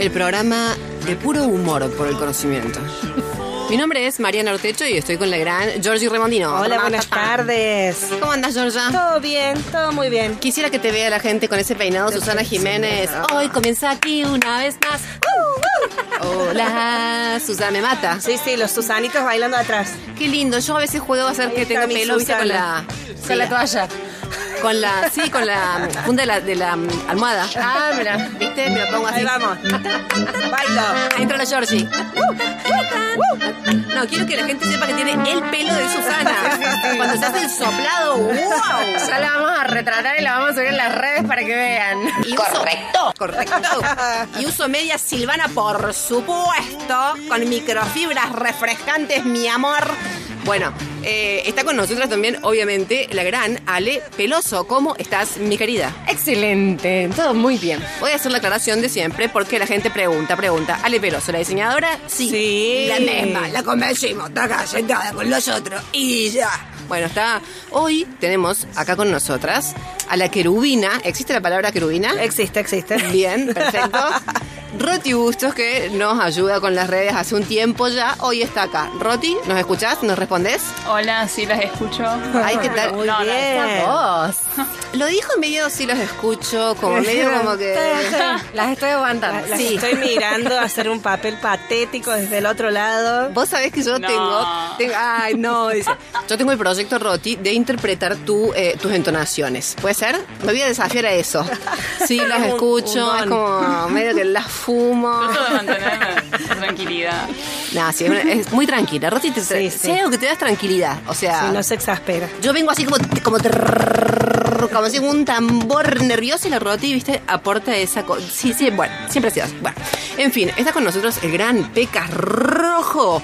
El programa de puro humor por el conocimiento. Mi nombre es Mariana Ortecho y estoy con la gran Georgie Remondino. Hola, buenas tardes. ¿Cómo andas, Georgia? Todo bien, todo muy bien. Quisiera que te vea la gente con ese peinado, Susana Jiménez. Hoy comienza aquí una vez más. Hola, Susana me mata. Sí, sí, los Susanitos bailando atrás. Qué lindo. Yo a veces juego a hacer Ahí que tenga pelo, ¿viste? Con la, Susana. con la toalla. Con la, sí, con la funda de la, de la mm, almohada. Ah, mira, ¿viste? Me lo pongo así. Ahí vamos. Bailo. Ahí entra la Georgie. No, quiero que la gente sepa que tiene el pelo de Susana. Cuando se hace el soplado, ¡wow! Ya la vamos a retratar y la vamos a subir en las redes para que vean. correcto. Correcto. Y uso media Silvana, por supuesto, con microfibras refrescantes, mi amor. Bueno, eh, está con nosotras también, obviamente, la gran Ale Peloso. ¿Cómo estás, mi querida? Excelente, todo muy bien. Voy a hacer la aclaración de siempre porque la gente pregunta, pregunta. Ale Peloso, ¿la diseñadora? Sí. Sí. La misma, la convencimos, está acá sentada con los otros y ya. Bueno, está. Hoy tenemos acá con nosotras a la querubina. ¿Existe la palabra querubina? Existe, existe. Bien, perfecto. Roti Bustos, que nos ayuda con las redes hace un tiempo ya, hoy está acá. Roti, ¿nos escuchás? ¿Nos respondés? Hola, sí las escucho. Ay, ¿qué tal? Muy No, bien. Voz. Lo dijo medio sí los escucho, como medio como que... Las estoy aguantando. Las Sí. estoy mirando hacer un papel patético desde el otro lado. Vos sabés que yo No. tengo, tengo- Ay, no, dice. Yo tengo el proyecto Roti de interpretar tu, eh, tus entonaciones. ¿Puede ser? Me voy a desafiar a eso. Sí, las escucho, un es como medio que las fumo. Trato de mantenerme tranquilidad. No, sí, es, muy tranquila. Roti, te, Sí, sí. algo que te da es tranquilidad. O sea, Si no se exaspera. yo vengo así como, como, como si un tambor nervioso y la Roti, viste, aporta esa cosa. Sí, sí, bueno, siempre ha sido así. Bueno, en fin, está con nosotros el gran Pecas Rojo.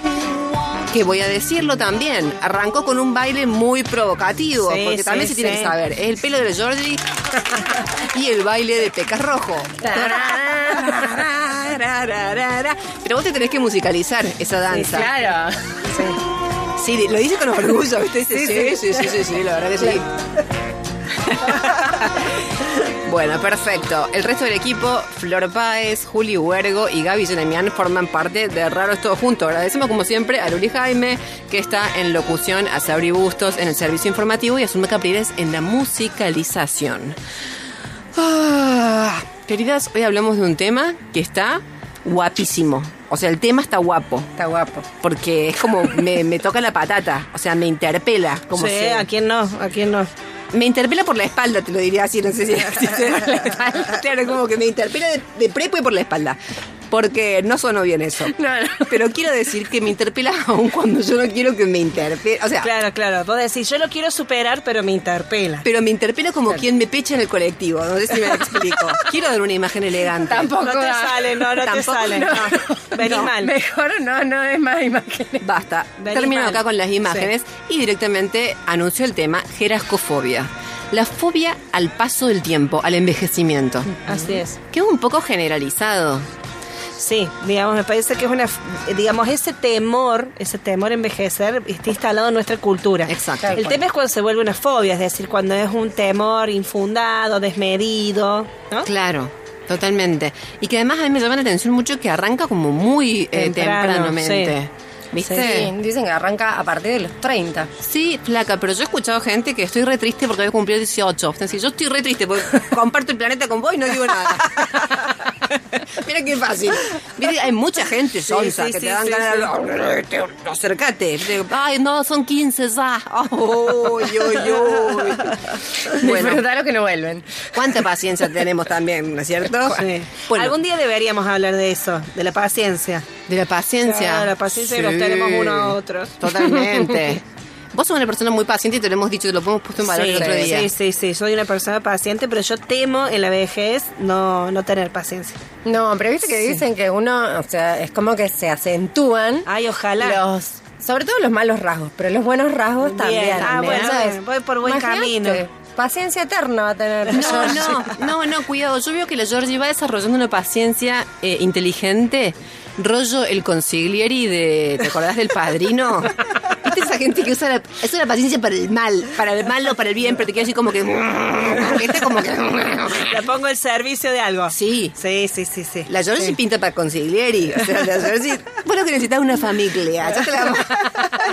Que voy a decirlo también, arrancó con un baile muy provocativo, Sí, porque también sí, se tiene que saber. Es el pelo de Georgie y el baile de Pecas Rojo. pero vos te tenés que musicalizar esa danza. Claro. Sí, lo dice con orgullo, ¿viste? Sí, sí, sí, sí, la verdad que sí. Bueno, perfecto. El resto del equipo, Flor Páez, Juli Huergo y Gaby Jeremian forman parte de Raros Todos Juntos. Agradecemos como siempre a Luli Jaime, que está en locución, a Sabri Bustos en el servicio informativo y a Zulma Capriles en la musicalización. Ah, queridas, hoy hablamos de un tema que está guapísimo. O sea, el tema está guapo. Está guapo. Porque es como me, me toca la patata, o sea, me interpela. Como sí, ¿a quién no? ¿A quién no? Me interpela por la espalda, te lo diría así, no sé si si da la espalda. Claro, como que me interpela de, de prepo y por la espalda. Porque no sonó bien eso. No, no. Pero quiero decir que me interpela aún cuando yo no quiero que me interpele. O sea, Claro, claro. Vos decís, yo lo quiero superar, pero me interpela. pero me interpela como quien me pecha en el colectivo. No sé si me lo explico. Quiero dar una imagen elegante. Tampoco. No te da. sale, no, no te Tampoco, sale. no. No. Vení No, mal. Mejor no, no es más imágenes. Basta. Vení Termino mal. acá con las imágenes y directamente anuncio el tema gerascofobia. La fobia al paso del tiempo, al envejecimiento. Así es. Que es un poco generalizado. Sí, digamos, me parece que es una, digamos, ese temor, ese temor a envejecer está instalado en nuestra cultura. Exacto. El tema es cuando se vuelve una fobia, es decir, cuando es un temor infundado, desmedido, ¿no? Claro, totalmente. Y que además a mí me llama la atención mucho que arranca como muy eh, Temprano, tempranamente. sí. ¿Viste? Sí, dicen que arranca a partir de los 30. Sí, flaca, pero yo he escuchado gente que estoy re triste porque había cumplido 18. Es decir, yo estoy re triste porque comparto el planeta con vos y no digo nada. Mira qué fácil. Viste, Hay mucha gente sonsa sí, que sí, te dan ganas de... "Te- Acércate. Te- Ay, no, son 15 ya. Uy, uy, uy. Bueno, Disfrutar lo que no vuelven. cuánta paciencia tenemos también, ¿no es cierto? Sí. Bueno, Algún día deberíamos hablar de eso, de la paciencia. de la paciencia. Claro, la paciencia que nos tenemos unos a otros. Totalmente. Vos sos una persona muy paciente y te lo hemos dicho, te lo hemos puesto en valor sí, el otro día. sí, sí, sí, soy una persona paciente, pero yo temo en la vejez no, no tener paciencia. No, pero viste que dicen que uno, o sea, es como que se acentúan Ay, ojalá. los, sobre todo los malos rasgos, pero los buenos rasgos Bien. también. Ah, ¿me bueno, sabes? voy por buen Imagínate, camino. Paciencia eterna va a tener. No, no, no, no, cuidado. Yo veo que la Georgie va desarrollando una paciencia eh, inteligente. Rollo el consiglieri de. ¿Te acordás del padrino? ¿Viste esa gente que usa la, es una paciencia para el mal? Para el mal o para el bien, pero te queda así como que. Este como que. La pongo al servicio de algo. Sí. Sí, sí, sí, sí. La Georgie pinta para consiglieri. O sea, la Georgie. Vos lo que necesitas es una familia. Ya te la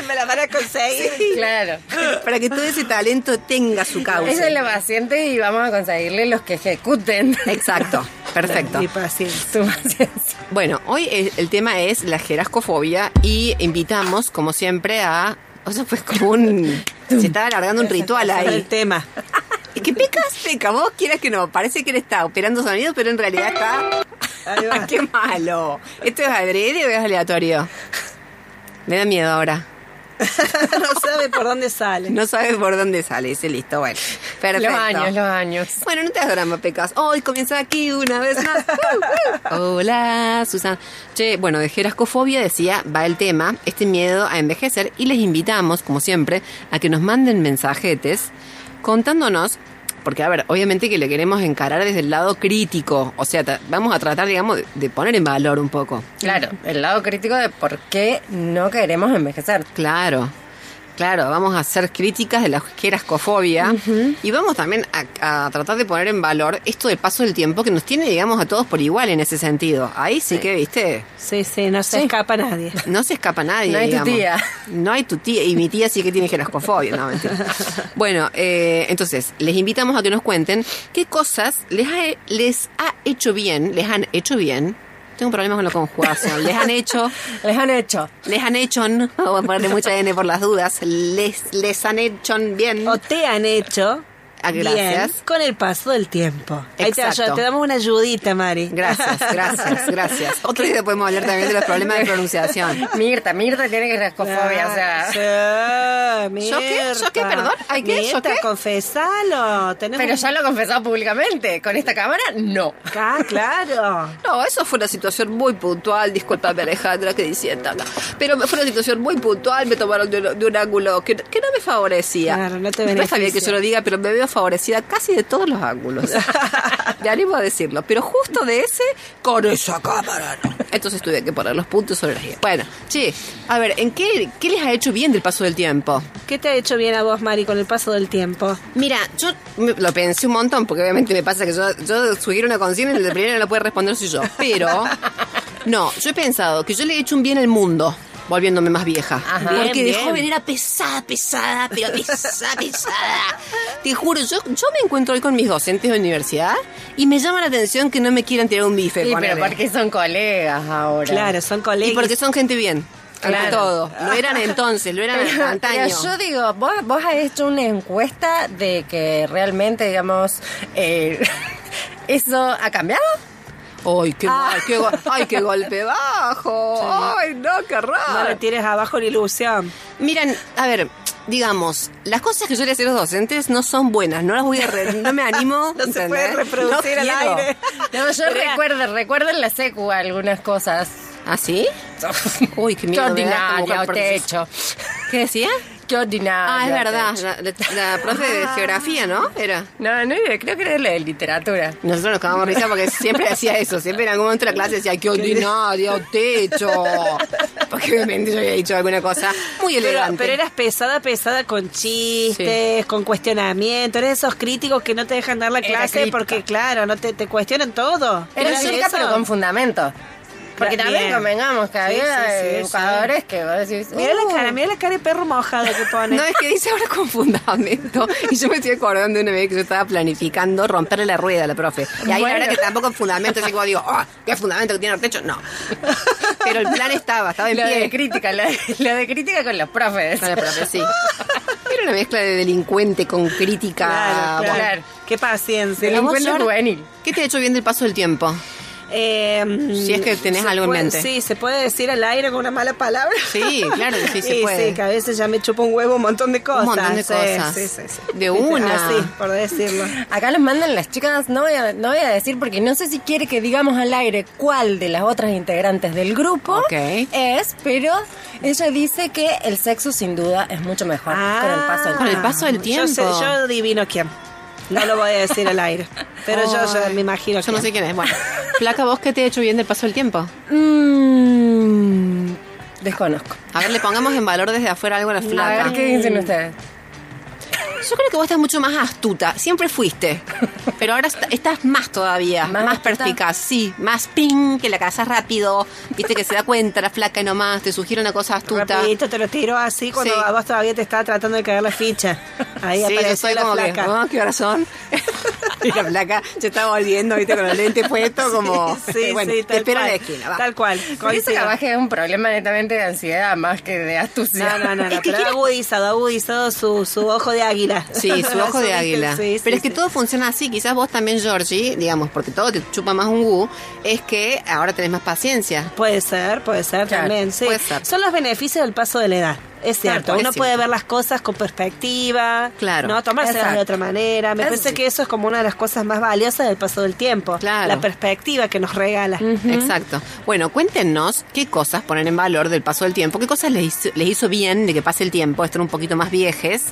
Me la van a conseguir. Claro. Para que todo ese talento tenga su causa. Esa es la paciente y vamos a conseguirle los que ejecuten. Exacto. Perfecto. Mi paciencia. Paciencia. Bueno, hoy el, el tema es la gerascofobia y invitamos, como siempre, a. O sea, pues como un. Se está alargando un ritual El ahí. tema. ¿Y ¿Qué pecas? Peca, vos quieras que no. Parece que él está operando sonido, pero en realidad está. ¡Qué malo! ¿Esto es adrede o es aleatorio? Me da miedo ahora. no sabe por dónde sale. No sabes por dónde sale. Dice listo, bueno. Perfecto. Los años, los años. Bueno, no te hagas drama, Pecas. Hoy comienza aquí una vez más. Uh, uh. Hola, Susan. Che, bueno, de gerascofobia decía, va el tema, este miedo a envejecer, y les invitamos, como siempre, a que nos manden mensajetes contándonos. Porque, a ver, obviamente que le queremos encarar desde el lado crítico. O sea, vamos a tratar, digamos, de, de poner en valor un poco. Claro, el lado crítico de por qué no queremos envejecer. Claro, claro, vamos a hacer críticas de la gerascofobia y vamos también a, a tratar de poner en valor esto del paso del tiempo que nos tiene, digamos, a todos por igual en ese sentido. Ahí sí, que, viste, Sí, sí, no se escapa nadie. no se escapa nadie. No hay tu digamos. tía. No hay tu tía. Y mi tía sí que tiene gerascofobia, no, mentira. Bueno, eh, entonces, les invitamos a que nos cuenten qué cosas les ha, les ha hecho bien, les han hecho bien. Tengo problemas con la conjugación. Les han hecho Les han hecho. les han hecho, vamos a ponerle mucha N por las dudas, les, les han hecho bien. O te han hecho gracias. bien con el paso del tiempo. Ahí te, Exacto. te damos una ayudita, Mari. Gracias, gracias, gracias. Otro día podemos hablar también de los problemas de pronunciación. Mirta, Mirta tiene gerascofobia, o sea. Sí, ¿Yo qué? ¿Yo qué? Mirta. Perdón. ¿Ay, qué? ¿Yo Mirta, qué? confesalo. Tenemos Pero ya lo he confesado públicamente. Con esta cámara, no. Ah, claro. No, eso fue una situación muy puntual, discúlpame Alejandra que diciendo, no. pero fue una situación muy puntual, me tomaron de, un- de un ángulo que, que no me favorecía. Claro, no te está bien que beneficia. yo lo diga, pero me veo favorecida casi de todos los ángulos. Me animo a decirlo. Pero justo de ese, con esa cámara, no. Entonces tuve que poner los puntos sobre las ideas. Bueno, che, a ver, ¿en qué, qué les ha hecho bien del paso del tiempo? ¿Qué te ha hecho bien a vos, Mari, con el paso del tiempo? Mira, yo me- lo pensé un montón, porque obviamente me pasa que yo, yo sugiero una consigna y el primero no la puede responder soy yo. Pero, no, yo he pensado que yo le he hecho un bien al mundo. Volviéndome más vieja. Ajá. Porque Bien, de bien. joven era pesada, pesada, pero pesada, pesada. Te juro, yo, yo me encuentro hoy con mis docentes de universidad y me llama la atención que no me quieran tirar un bife. Sí, pero porque son colegas ahora. Claro, son colegas. Y porque son gente bien. Ante Claro. todo. Lo eran entonces, lo eran Pero, antaño. pero yo digo, vos, vos has hecho una encuesta de que realmente, digamos, eh, ¿eso ha cambiado? Ay, qué mal, qué go- ay, qué golpe bajo. Ay, no, qué No le raro. tires abajo la ilusión. Miren, a ver, digamos, las cosas que yo le hacía a los docentes no son buenas, no las voy a re- no me animo, No se puede reproducir No al quiero. aire. No, yo Pero- recuerdo, recuerdo en la secu algunas cosas. ¿Ah, sí? Uy, qué Qué miedo como ordinaria por- te he hecho. ¿Qué decía? Qué ordinaria. Ah, es verdad, la, la- la profe de geografía, ¿no? Era. No, no, creo que era la de literatura. Nosotros nos cagamos risa porque siempre hacía eso. Siempre en algún momento de la clase decía, qué ordinario, techo. Porque obviamente yo había dicho alguna cosa muy Pero, elegante. pero eras pesada, pesada con chistes, con cuestionamiento. Eres esos críticos que no te dejan dar la clase porque, claro, no te, te cuestionan todo. Era ¿Eras crítica, eso? pero con fundamento. Porque también convengamos que había educadores que vos decís. Mira la "Uh". cara, mira la cara de perro mojado que pone. No, es que dice ahora con fundamento. Y yo me estoy acordando de una vez que yo estaba planificando romperle la rueda a la profe. Y ahí la Bueno. verdad que tampoco en fundamento, así como digo, "Ah, ¿qué fundamento que tiene el techo? No. Pero el plan estaba, estaba en La de pie. crítica, la de, la de crítica con los profes. Con la profe, sí. Era una mezcla de delincuente con crítica. Claro, claro. Bueno, Claro. Qué paciencia. Delincuente juvenil. ¿Qué te ha hecho bien del paso del tiempo? Eh, Si es que tenés ¿se algo en mente. Sí, se puede decir al aire con una mala palabra. Sí, claro que sí se puede. Sí, que a veces ya me chupa un huevo un montón de cosas. Un montón de Sí, cosas. Sí, sí, sí. De una. Así, por decirlo. Acá nos mandan las chicas, no voy, a, no voy a decir porque no sé si quiere que digamos al aire cuál de las otras integrantes del grupo es, pero ella dice que el sexo sin duda es mucho mejor con el paso del Con el paso del Ah, Yo, sé- tiempo. yo adivino quién. No lo voy a decir al aire. Pero yo, yo me imagino Yo no sé quién. es. Bueno, Flaca, ¿vos qué te ha hecho bien del paso del tiempo? Mm, desconozco. A ver, le pongamos en valor desde afuera algo a la A flaca. ver qué dicen ustedes. Yo creo que vos estás mucho más astuta. Siempre fuiste. Pero ahora est- estás más todavía. ¿Más Más, perspicaz. Sí, más ping, que la cazas rápido. Viste que se da cuenta la flaca y nomás. Te sugiere una cosa astuta. Rapidito te lo tiro así cuando Sí. a vos todavía te estaba tratando de caer la ficha. Ahí Sí, yo soy la como que, flaca. "Oh, ¿qué horas son? y la flaca se está volviendo, viste, con los lentes puestos, como. Sí, bueno, sí, te espero en la esquina, va. Tal cual. Capaz que es un problema netamente de ansiedad más que de astucia. No, no, no, no, Es que pero ha agudizado, ha agudizado su, su ojo de águila. Sí, su ojo de águila. Sí, sí, Pero es que sí. todo funciona así. Quizás vos también, Georgie, digamos, porque todo te chupa más un gu, es que ahora tenés más paciencia. Puede ser, puede ser Claro, también, sí. puede ser. Son los beneficios del paso de la edad. Es cierto, Claro, uno es puede ver las cosas con perspectiva, Claro. no tomárselas de otra manera. Me Es- parece que eso es como una de las cosas más valiosas del paso del tiempo, Claro. la perspectiva que nos regala. Exacto. Bueno, cuéntenos qué cosas ponen en valor del paso del tiempo, qué cosas les hizo, les hizo bien de que pase el tiempo, estar un poquito más viejes.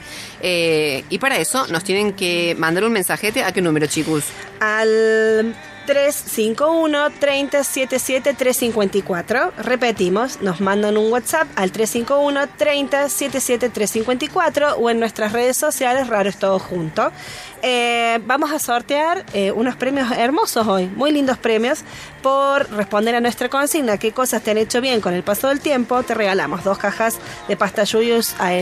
Eh, y para eso nos tienen que mandar un mensajete a qué número, chicos. Al 351 3077 354. Repetimos, nos mandan un WhatsApp al 351 3077 354 o en nuestras redes sociales, raro es todo junto. Eh, vamos a sortear eh, unos premios hermosos hoy, muy lindos premios, por responder a nuestra consigna. ¿Qué cosas te han hecho bien con el paso del tiempo? Te regalamos dos cajas de pasta Julius a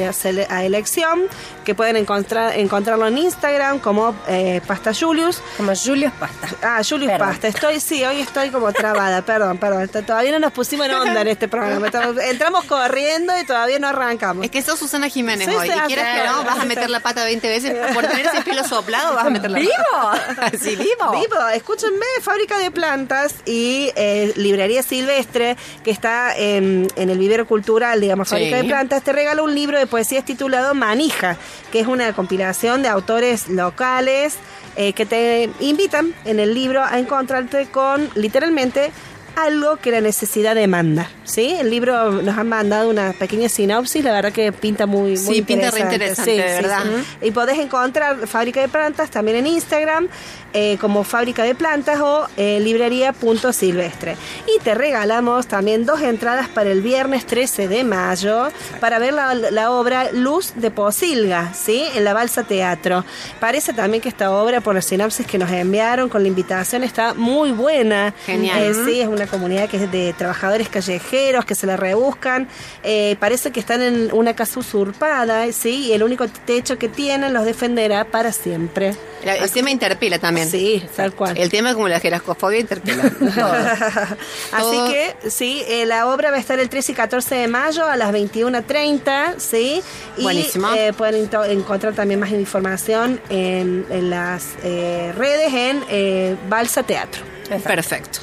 elección, que pueden encontrar encontrarlo en Instagram como eh, pasta Julius. Como Julius Pasta. Ah, Julius Perdón. Pasta. Estoy, sí, hoy estoy como trabada, perdón, perdón. Todavía no nos pusimos en onda en este programa. Entramos corriendo y todavía no arrancamos. Es que sos Susana Jiménez hoy. sí, y quieras que no, vas a meter la pata 20 veces. Por tener ese pelo soplado, vas a meter la ¿Vivo? pata. sí, vivo. Vivo, escúchenme, Fábrica de Plantas y eh, Librería Silvestre, que está en, en el vivero cultural, digamos, Sí. Fábrica de Plantas, te regala un libro de poesías titulado Manija, que es una compilación de autores locales eh, que te invitan en el libro a encontrarte con, literalmente, algo que la necesidad demanda. ¿Sí? El libro nos han mandado una pequeña sinopsis, la verdad que pinta muy, muy Sí, pinta re interesante, de verdad. Y podés encontrar Fábrica de Plantas también en Instagram, eh, como Fábrica de Plantas o eh, librería.silvestre. Y te regalamos también dos entradas para el viernes 13 de mayo para ver la, la obra Luz de Posilga, ¿sí? En la Balsa Teatro. Parece también que esta obra, por la sinopsis que nos enviaron con la invitación, está muy buena. Genial. Eh, sí, es una comunidad que es de trabajadores callejeros que se la rebuscan. Eh, parece que están en una casa usurpada, ¿sí? Y el único techo que tienen los defenderá para siempre. La- El tema interpela también. Sí, tal cual. El tema como la jerascofobia interpela. Así Todo- que, sí, eh, la obra va a estar el 13 y 14 de mayo a las 21.30, ¿sí? Y Buenísimo. eh, pueden encontrar también más información en, en las redes en Balsa Teatro. Perfecto.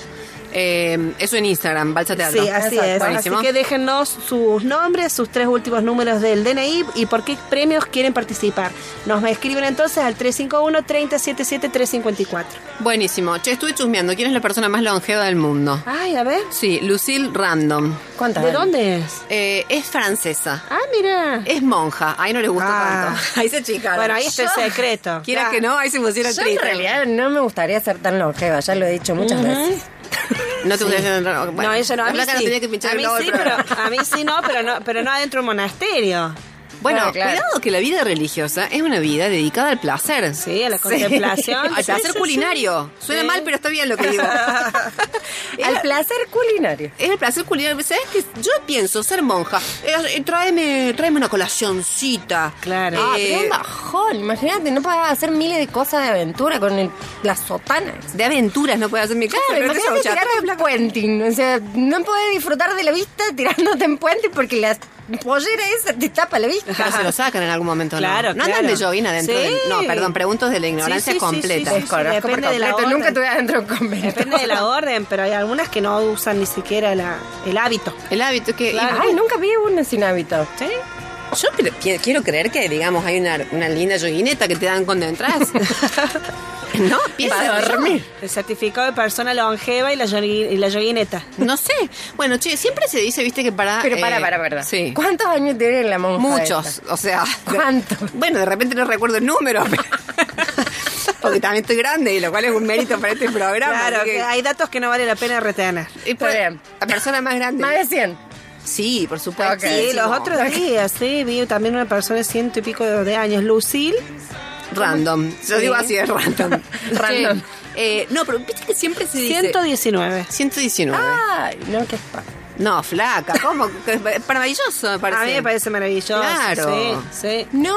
Eh, eso en Instagram, Balsa Teatro. Sí, así Exacto. es. Buenísimo. Así que déjennos sus nombres, sus tres últimos números del DNI y por qué premios quieren participar. Nos escriben entonces al 351-377-354. Buenísimo. Che, estuve chusmeando. ¿Quién es la persona más longeva del mundo? Ay, a ver. Sí, Lucille Random. ¿Cuántas? ¿De hay? dónde es? Eh, es francesa. Ah, mira. Es monja. Ahí no le gusta Ah. tanto. Ahí se chica. Bueno, ahí está el secreto. Quiera Ya. que no, ahí se pusiera Yo en realidad no me gustaría ser tan longeva, ya lo he dicho muchas veces. No te gustaría bueno, no, ella no. A mí sí. que a mí pero a mí sí no, pero no, pero no adentro de un monasterio. Bueno, claro. cuidado que la vida religiosa es una vida dedicada al placer. Sí, a la contemplación. Al placer culinario. Suena mal, pero está bien lo que digo. Al placer culinario. Es el placer culinario. ¿Sabes qué? Yo pienso ser monja. Eh, eh, tráeme, tráeme una colacioncita. Claro. Ah, Eh, pero un bajón. Imagínate, no podés hacer miles de cosas de aventura con el- las sotanas. de aventuras no puede hacer mi casa. Claro, imagínate tirarte en puenting. O sea, no podés disfrutar de la vista tirándote en puente porque la pollera esa te tapa la vista. Pero se lo sacan en algún momento, ¿no? Claro, No andan claro. de jogging adentro Sí. del- No, perdón, pregunto de la ignorancia Sí, sí, completa. Depende de la completo. Nunca orden. estuve adentro de un convento. Depende de la orden, pero hay algunas que no usan ni siquiera la, el hábito. El hábito que... Ay, nunca vi una sin hábito. ¿Sí? Yo cre- qui- quiero creer que, digamos, hay una, una linda yoguineta que te dan cuando entras. no, Para dormir. El certificado de persona longeva y la, yogui- y la yoguineta. No sé. Bueno, che, siempre se dice, viste, que para... Pero para, eh, para, para. Sí. ¿Cuántos años tiene la monja? Muchos, esta? o sea... ¿Cuántos? Bueno, de repente no recuerdo el número. pero- Porque también estoy grande, y lo cual es un mérito para este programa. Claro, que- hay datos que no vale la pena retener. Y por-. La persona más grande. Más de 100. Sí, por supuesto. Sí, los otros días, sí, vi también una persona de ciento y pico de años, Lucille. Random. Yo Sí. digo así, es random. Random. Eh, no, pero viste que siempre se dice... 119. 119. Ay, no, qué espa. No, flaca, ¿cómo? Es Maravilloso, me parece. A mí me parece maravilloso. Claro. Sí, sí. No,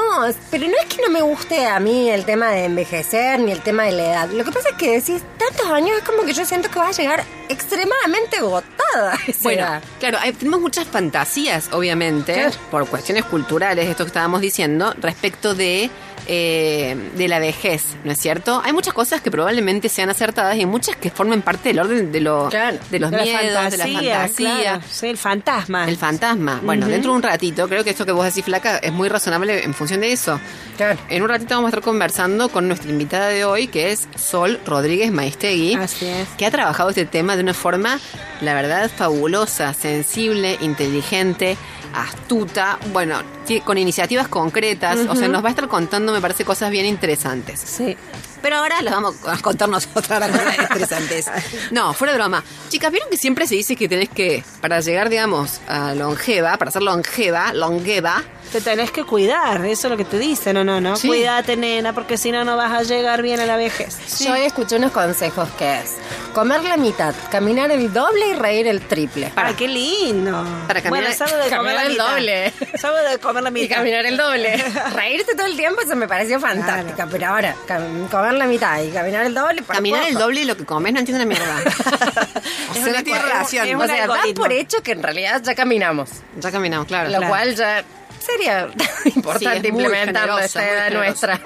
pero no es que no me guste a mí el tema de envejecer ni el tema de la edad. Lo que pasa es que decís tantos años es como que yo siento que vas a llegar extremadamente agotada. Bueno, edad. claro, hay- tenemos muchas fantasías, obviamente, Claro. por cuestiones culturales, esto que estábamos diciendo, respecto de, eh, de la vejez, ¿no es cierto? Hay muchas cosas que probablemente sean acertadas y muchas que formen parte del orden de, lo, Claro. de los De la miedos, de la fantasía. claro. Sí, el fantasma. El fantasma. Bueno, dentro de un ratito, creo que esto que vos decís, Flaca, es muy razonable en función de eso. Claro. En un ratito vamos a estar conversando con nuestra invitada de hoy, que es Sol Rodríguez Maestegui. Así es. Que ha trabajado este tema de una forma, la verdad, fabulosa, sensible, inteligente, astuta, bueno, con iniciativas concretas. O sea, nos va a estar contando, me parece, cosas bien interesantes. Sí. Pero ahora las vamos a contar nosotros las cosas interesantes. No, fuera de broma. Chicas, ¿vieron que siempre se dice que tenés que, para llegar, digamos, a longeva, para ser longeva, longeva, Te tenés que cuidar, eso es lo que te dicen, no, no, no. Sí. Cuídate, nena, porque si no, no vas a llegar bien a la vejez. Yo hoy escuché unos consejos que es comer la mitad, caminar el doble y reír el triple. Para qué lindo. Para caminar- bueno, de comer caminar el mitad. doble. Salgo de comer la Y mitad. caminar el doble. Reírte todo el tiempo, eso me pareció fantástica. Pero ahora, cam- comer la mitad y caminar el doble. para caminar el doble de lo que comes, no entiendo una mierda. o Es sea, una no tiene cua- relación. es O sea, da por hecho que en realidad ya caminamos. Ya caminamos, claro. Lo Claro. cual ya sería importante Sí, es implementarlo a esta edad nuestra.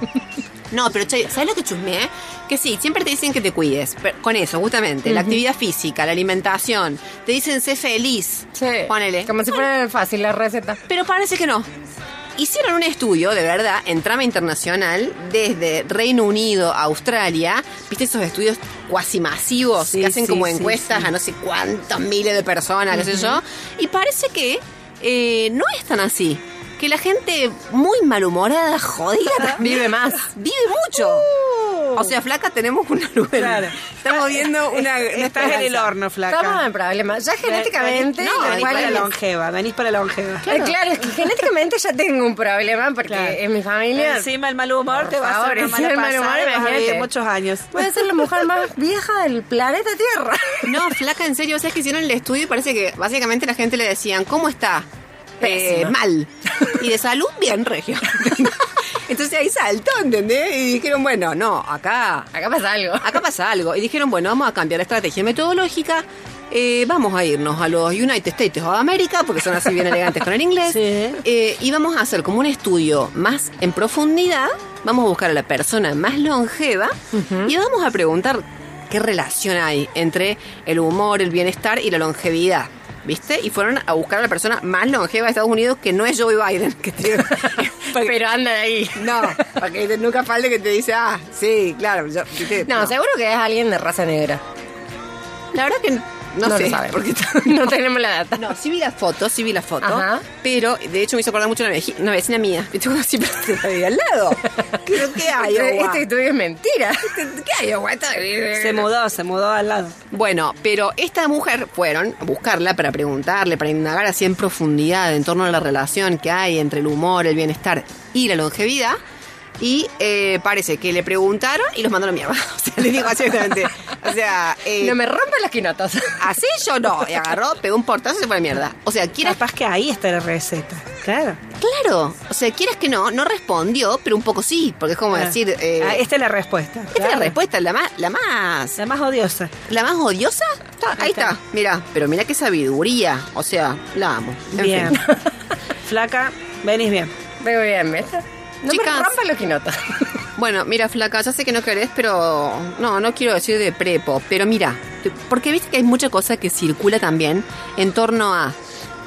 No, pero che, ¿sabes lo que chusmeé? Que sí, siempre te dicen que te cuides. pero con eso, justamente. La actividad física, la alimentación. Te dicen sé feliz. Sí. Ponele. Como si fuera fácil la receta. Pero parece que no. Hicieron un estudio, de verdad, en trama internacional, desde Reino Unido a Australia. ¿Viste esos estudios cuasi masivos Sí, que hacen sí, como sí, encuestas a no sé cuántos miles de personas, qué sé yo? Y parece que eh, no es tan así. Que la gente muy malhumorada, jodida, Vive más. vive mucho. O sea, flaca, tenemos una luz. Claro. Estamos viendo una. una Estás en el horno, flaca. Estamos en problemas. Ya genéticamente, No, venís para es- la longeva, venís para la longeva. Claro. claro, es que genéticamente ya tengo un problema porque Claro. en mi familia Encima el mal humor Por te va a hacer una mala el mal humor, a imagínate. muchos años. puede ser la mujer más vieja del planeta Tierra. No, flaca, en serio, ¿sabes que hicieron el estudio y parece que básicamente la gente le decían, ¿cómo está? Eh, mal. Y de salud, bien, regio. Entonces ahí saltó, ¿entendés? Y dijeron, bueno, no, acá, Acá pasa algo. acá pasa algo. Y dijeron, bueno, vamos a cambiar la estrategia metodológica. eh, vamos a irnos a los United States of America, porque son así bien elegantes con el inglés. Sí. Eh, y vamos a hacer como un estudio más en profundidad. Vamos a buscar a la persona más longeva y vamos a preguntar qué relación hay entre el humor, el bienestar y la longevidad. ¿Viste? Y fueron a buscar a la persona más longeva de Estados Unidos que no es Joe Biden. Que tiene- Pero anda de ahí. no, para que nunca falte que te dice, ah, sí, claro. yo- ¿viste? No, seguro que es alguien de raza negra. La verdad que no, No sé. lo sabemos. porque No tenemos la data. No, sí vi la foto, sí vi la foto. Ajá. Pero, de hecho, me hizo acordar mucho una, vecina mía. ¿Viste? Cuando siempre te al lado. ¿Qué, qué hay, Este, este estudio es mentira. ¿Qué hay? Esta- Se mudó, se mudó al lado. Bueno, pero esta mujer fueron a buscarla para preguntarle, para indagar así en profundidad en torno a la relación que hay entre el humor, el bienestar y la longevidad. Y eh, parece que le preguntaron y los mandó a la mierda. O sea, le digo así exactamente. O sea, eh, No me rompan las quinotas. así yo no. Y agarró, pegó un portazo y se fue a la mierda. O sea, quieras Capaz que ahí está la receta. Claro. Claro, o sea, quieras que no, no respondió, pero un poco sí, porque es como Claro. decir, eh, Ah, esta es la respuesta. esta es la respuesta, la más, la más, La más odiosa. la más odiosa, Está- ahí Ahí está. está, mira, pero mira qué sabiduría, o sea, la amo. En Bien. fin. Flaca, venís bien. Veo bien, ¿ves? No Chicas. me rompan las quinotas. Bueno, mira, flaca, ya sé que no querés, pero no, no quiero decir de prepo, pero mira, porque viste que hay mucha cosa que circula también en torno a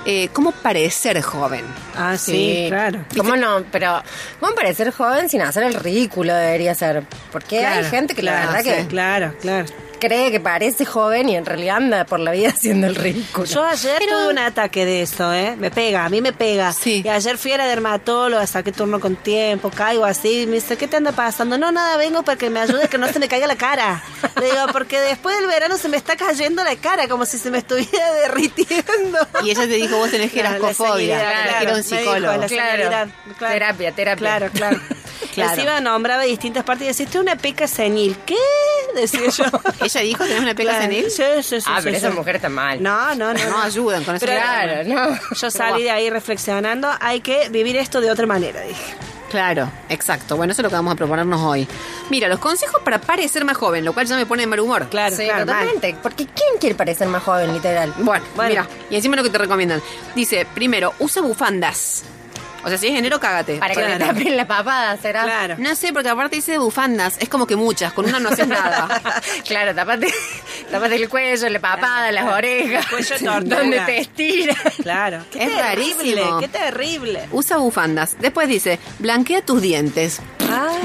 eh, cómo parecer joven. Ah, sí, claro. ¿Cómo no? Pero, ¿cómo parecer joven sin hacer el ridículo debería ser? Porque hay gente que la claro, verdad que Claro, claro. Cree que parece joven y en realidad anda por la vida haciendo el ridículo. Yo ayer tuve un ataque de eso, ¿eh? Me pega, a mí me pega. Sí. Y ayer fui a la dermatóloga, saqué turno con tiempo, caigo así, me dice, ¿qué te anda pasando? No, nada, vengo para que me ayude que no se me caiga la cara. Le digo, porque después del verano se me está cayendo la cara, como si se me estuviera derritiendo. Y ella te dijo, vos tenés Claro, la que claro, un me dijo, psicólogo. la claro. Terapia, terapia. Claro, claro. Claro. Encima nombraba distintas partes y decía, esto es una peca senil. ¿Qué? Decía yo. ¿Ella dijo, tenés una pega Claro. senil? Sí, sí, sí. Ah, sí, pero sí. esa mujer está mal. No, no, no. No ayudan con eso. Pero- Claro, no. Yo salí de ahí reflexionando, hay que vivir esto de otra manera, dije. Claro, exacto. Bueno, eso es lo que vamos a proponernos hoy. Mira, los consejos para parecer más joven, lo cual ya me pone de mal humor. Claro, sí, claro, mal. totalmente. Porque ¿quién quiere parecer más joven, literal? Bueno, Bueno. mira, y encima lo que te recomiendan. Dice, primero, usa bufandas. O sea, si es enero, cágate. Para que Claro. le tapen la papada, ¿será? Claro. No sé, porque aparte dice bufandas, es como que muchas, con una no haces nada. claro, tapate, tapate el cuello, la papada, las orejas. El cuello tortuga. donde te estiras. Claro. Qué Es terrible, rarísimo. qué terrible. Usa bufandas. Después dice, blanquea tus dientes.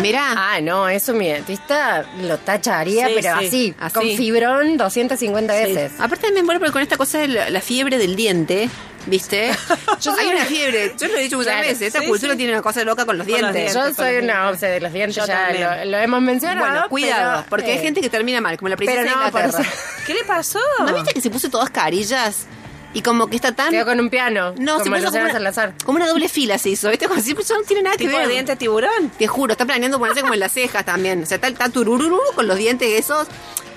Mirá, Ah, no, eso mi dentista lo tacharía, Sí, pero sí, así, así. con fibrón 250 veces. aparte me muero porque con esta cosa de la, la fiebre del diente, ¿viste? Yo soy Hay una fiebre, yo lo he dicho muchas Claro, veces, esta sí, cultura sí. tiene una cosa loca con los Con los dientes. Yo soy una obse de los dientes, Yo ya también. lo, lo hemos mencionado. Bueno, cuidado, pero, porque hay eh, gente que termina mal, como la princesa Pero no, de por Inglaterra. ¿Qué le pasó? ¿No viste que se puso todas carillas? Y como que está tan... Quedó con un piano, No, se como puso como una, como una doble fila se hizo, ¿viste? Como siempre no tiene nada que ¿Tipo ver. diente tiburón? Te juro, está planeando ponerse como en las cejas también. O sea, está, está turururu con los dientes esos.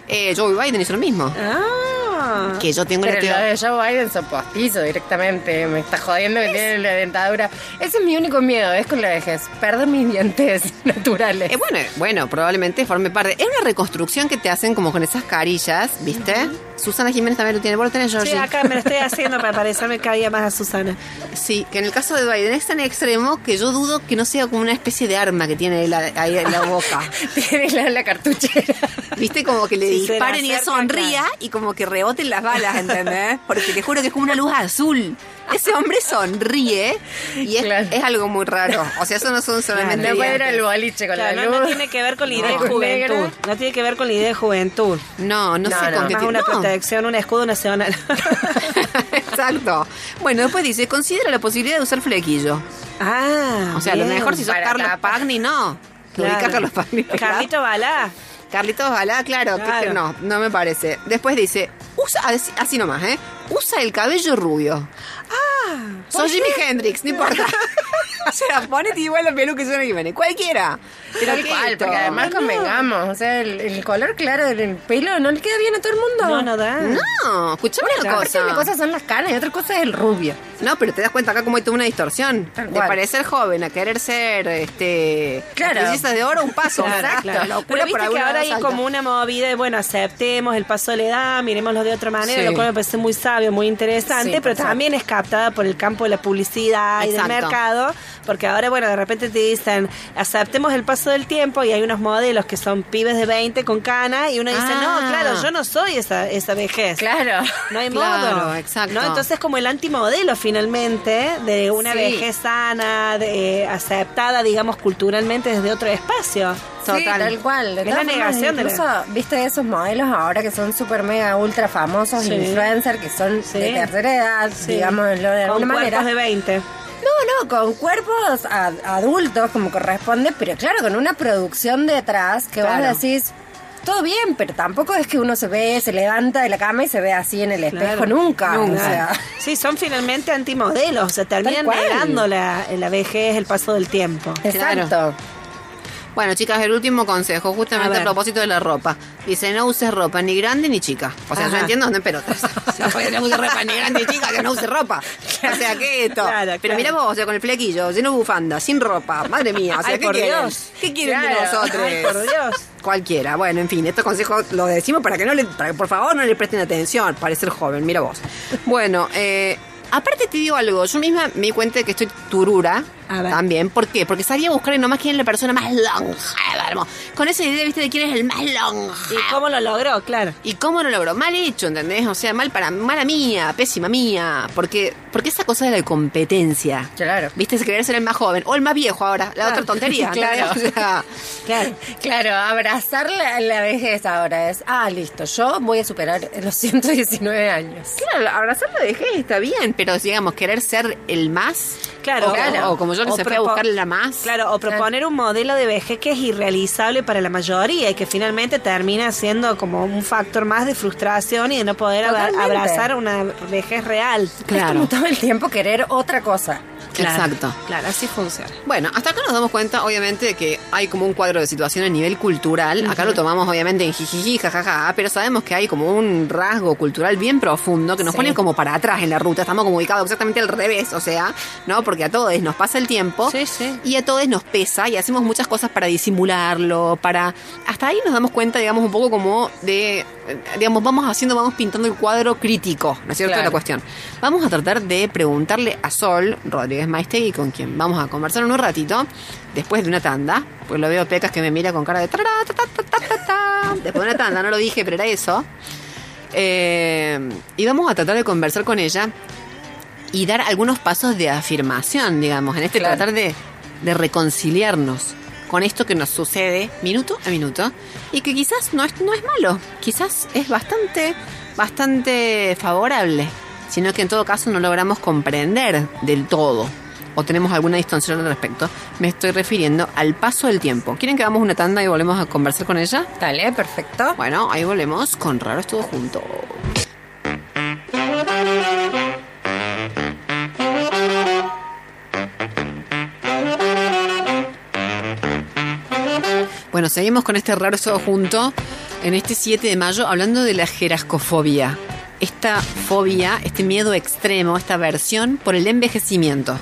Eh, Joe Biden hizo lo mismo. Ah. Que yo tengo la Pero lo teoría. de Joe Biden son postizos directamente. Me está jodiendo que tiene la dentadura. Ese es mi único miedo, es con la vejez. Perder mis dientes naturales. Eh, bueno, bueno, probablemente forme parte. Es una reconstrucción que te hacen como con esas carillas, ¿viste? Susana Jiménez también lo tiene. ¿Vos lo tenés, Sí, Georgie? acá me lo estoy haciendo para parecerme cada día más a Susana. Sí, que en el caso de Biden es tan extremo que yo dudo que no sea como una especie de arma que tiene la- ahí en la boca. Tiene la, la cartuchera. ¿Viste? Como que le Si disparen y él sonría claro. y como que reboten las balas, ¿entendés? Porque te juro que es como una luz azul. ese hombre sonríe y es, Claro. es algo muy raro. O sea, eso no son solamente No puede ir al boliche con Claro, la no, luz. no tiene que ver con la idea de No. juventud. Negra. No tiene que ver con la idea de juventud. No, no, No, sé no, con qué Más una no. protección, un escudo nacional. Exacto. Bueno, después dice, considera la posibilidad de usar flequillo. ah, O sea, a lo bien. mejor si sos Para Carlos. Pagni, no. Claro. Carlos Pagni. Carlito Balá. Carlitos Balá, claro, que- Claro. que no, no me parece. Después dice, usa, así, así nomás, ¿eh? Usa el cabello rubio. Ah, sos Jimi Hendrix, no importa. o sea, ponete igual la peluca y suena Jiménez. Cualquiera. Pero porque además convengamos, o sea, el, el color claro del pelo no le queda bien a todo el mundo. No, no da. No, escuchame Bueno, una cosa. una cosa son las canas y otra cosa es el rubio. No, pero te das cuenta acá cómo hay toda una distorsión. Tal De cual. parecer joven a querer ser, este... Claro. princesa de oro, un paso. Claro, Exacto. claro. Locura Pero por viste que alguna ahora hay alta. como una movida de, bueno, aceptemos el paso de la edad, miremoslo de otra manera, Sí. lo cual me parece muy sabio, muy interesante, Sí, pero también es captada por el campo de la publicidad y del mercado, porque ahora, bueno, de repente te dicen, aceptemos el paso del tiempo y hay unos modelos que son pibes de 20 con cana y uno dice, Ah. no, claro, yo no soy esa, esa vejez. Claro. No hay Claro, modo. exacto. ¿no? Entonces es como el antimodelo finalmente de una Sí. vejez sana, de, aceptada, digamos, culturalmente desde otro espacio. Sí, Total. tal cual. De Es la negación de la- incluso, viste esos modelos ahora que son super mega ultra famosos, Sí. influencers, que son Sí. de tercera edad, Sí. digamos de Con alguna cuerpos manera. de 20. No, no, con cuerpos adultos como corresponde, pero claro, con una producción detrás que Claro. vos decís, todo bien, pero tampoco es que uno se ve, se levanta de la cama y se ve así en el espejo Claro. nunca. Nunca. O sea, Sí, son finalmente antimodelos, o sea, terminan negando la, la vejez, el paso del tiempo. exacto. Bueno, chicas, el último consejo, justamente a, propósito de la ropa. Dice, no uses ropa ni grande ni chica. O sea, yo entiendo dónde pelotas. No, porque no uses ropa ni grande ni chica, que no use ropa. O sea, ¿qué es esto? Claro, Pero mira vos, o sea, con el flequillo, lleno de bufanda, sin ropa. Madre mía, o sea, Ay, ¿qué por quieren? Dios. ¿Qué quieren de nosotros? Ay, por Dios. Cualquiera. Bueno, en fin, estos consejos los decimos para que no le, para que por favor no le presten atención, parecer joven, mira vos. Bueno, eh, aparte te digo algo, yo misma me di cuenta de que estoy turura A ver. también. ¿Por qué? Porque sabía buscar en nomás quién es la persona más longeva. Con esa idea, viste, de quién es el más longevo. ¿Y cómo lo logró? Claro. ¿Y cómo lo logró? Mal hecho, ¿entendés? O sea, mal para mala mía, pésima mía. Porque, porque esa cosa de la competencia. Claro. ¿Viste? Es querer ser el más joven. O el más viejo ahora. La otra tontería. O sea, Claro. Claro, abrazar la, la vejez ahora es, ah, listo, yo voy a superar los 119 años. Claro, abrazar la vejez está bien, pero digamos, querer ser el más. Claro. O, Claro. o como yo que O se fue a la más. Claro, o proponer un modelo de vejez que es irrealizable para la mayoría y que finalmente termina siendo como un factor más de frustración y de no poder Totalmente. abrazar una vejez real. Es Claro. como todo el tiempo querer otra cosa. Exacto. Claro, así funciona. Bueno, hasta acá nos damos cuenta, obviamente, de que hay como un cuadro de situación a nivel cultural. Acá lo tomamos, obviamente, en jijiji, jajaja, pero sabemos que hay como un rasgo cultural bien profundo que nos Sí. pone como para atrás en la ruta. Estamos como ubicados exactamente al revés, o sea, ¿no? Porque a todos nos pasa el tiempo Sí, sí. y a todos nos pesa y hacemos muchas cosas para disimularlo, para... Hasta ahí nos damos cuenta, digamos, un poco como de... Digamos, vamos haciendo, vamos pintando el cuadro crítico, ¿no es cierto? Claro. La cuestión. Vamos a tratar de preguntarle a Sol Rodríguez Maistegui, con quien vamos a conversar en un ratito, después de una tanda, pues lo veo Pecas que me mira con cara de... tarara. Después de una tanda, no lo dije, pero era eso. Eh, y vamos a tratar de conversar con ella y dar algunos pasos de afirmación, digamos, en este Claro. tratar de, de reconciliarnos con esto que nos sucede minuto a minuto y que quizás no es, no es malo, quizás es bastante, bastante favorable, sino que en todo caso no logramos comprender del todo o tenemos alguna distorsión al respecto. Me estoy refiriendo al paso del tiempo. ¿Quieren que hagamos una tanda y volvemos a conversar con ella? Dale, perfecto. Bueno, ahí volvemos con Raros Todo Junto. Bueno, seguimos con este raro todo junto en este 7 de mayo hablando de la jerascofobia. Esta fobia, este miedo extremo, esta aversión por el envejecimiento.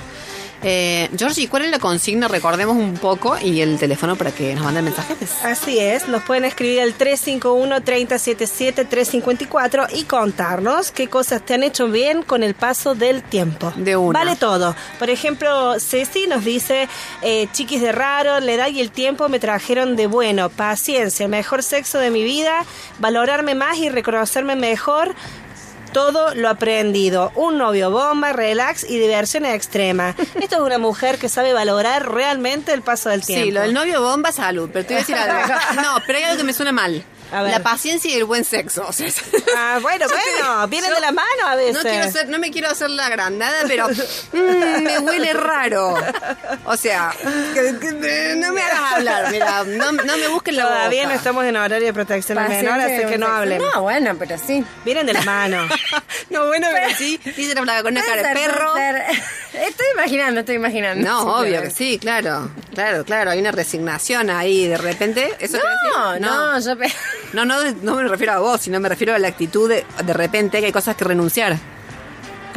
Eh, Georgie, ¿cuál es la consigna? Recordemos un poco y el teléfono para que nos manden mensajes. Así es, nos pueden escribir al 351-3077-354 y contarnos qué cosas te han hecho bien con el paso del tiempo. De una. Vale todo. Por ejemplo, Ceci nos dice, eh, chiquis de raro, la edad y el tiempo me trajeron de bueno, paciencia, el mejor sexo de mi vida, valorarme más y reconocerme mejor. Todo lo aprendido. Un novio bomba, relax y diversión extrema. Esto es una mujer que sabe valorar realmente el paso del tiempo. Sí, lo del novio bomba, salud. Pero te voy a decir algo. No, pero hay algo que me suena mal. A ver. La paciencia y el buen sexo. O sea, Ah, bueno, bueno, vienen de la mano a veces. No, quiero ser, no me quiero hacer la agrandada, pero mm, me huele raro. O sea, que- que- no me hagas hablar, mira, no, no me busques la Todavía no boca. estamos en horario de protección al menor, así que no hablen. No, bueno, pero sí. Vienen de la mano. No, bueno, pero sí, dice la placa con una cara de perro. Estoy imaginando, estoy imaginando. No, obvio que sí, claro, claro, claro, hay una resignación ahí de repente. ¿Eso No, decir? no, yo... No, no, no me refiero a vos, sino me refiero a la actitud de, de repente que hay cosas que renunciar.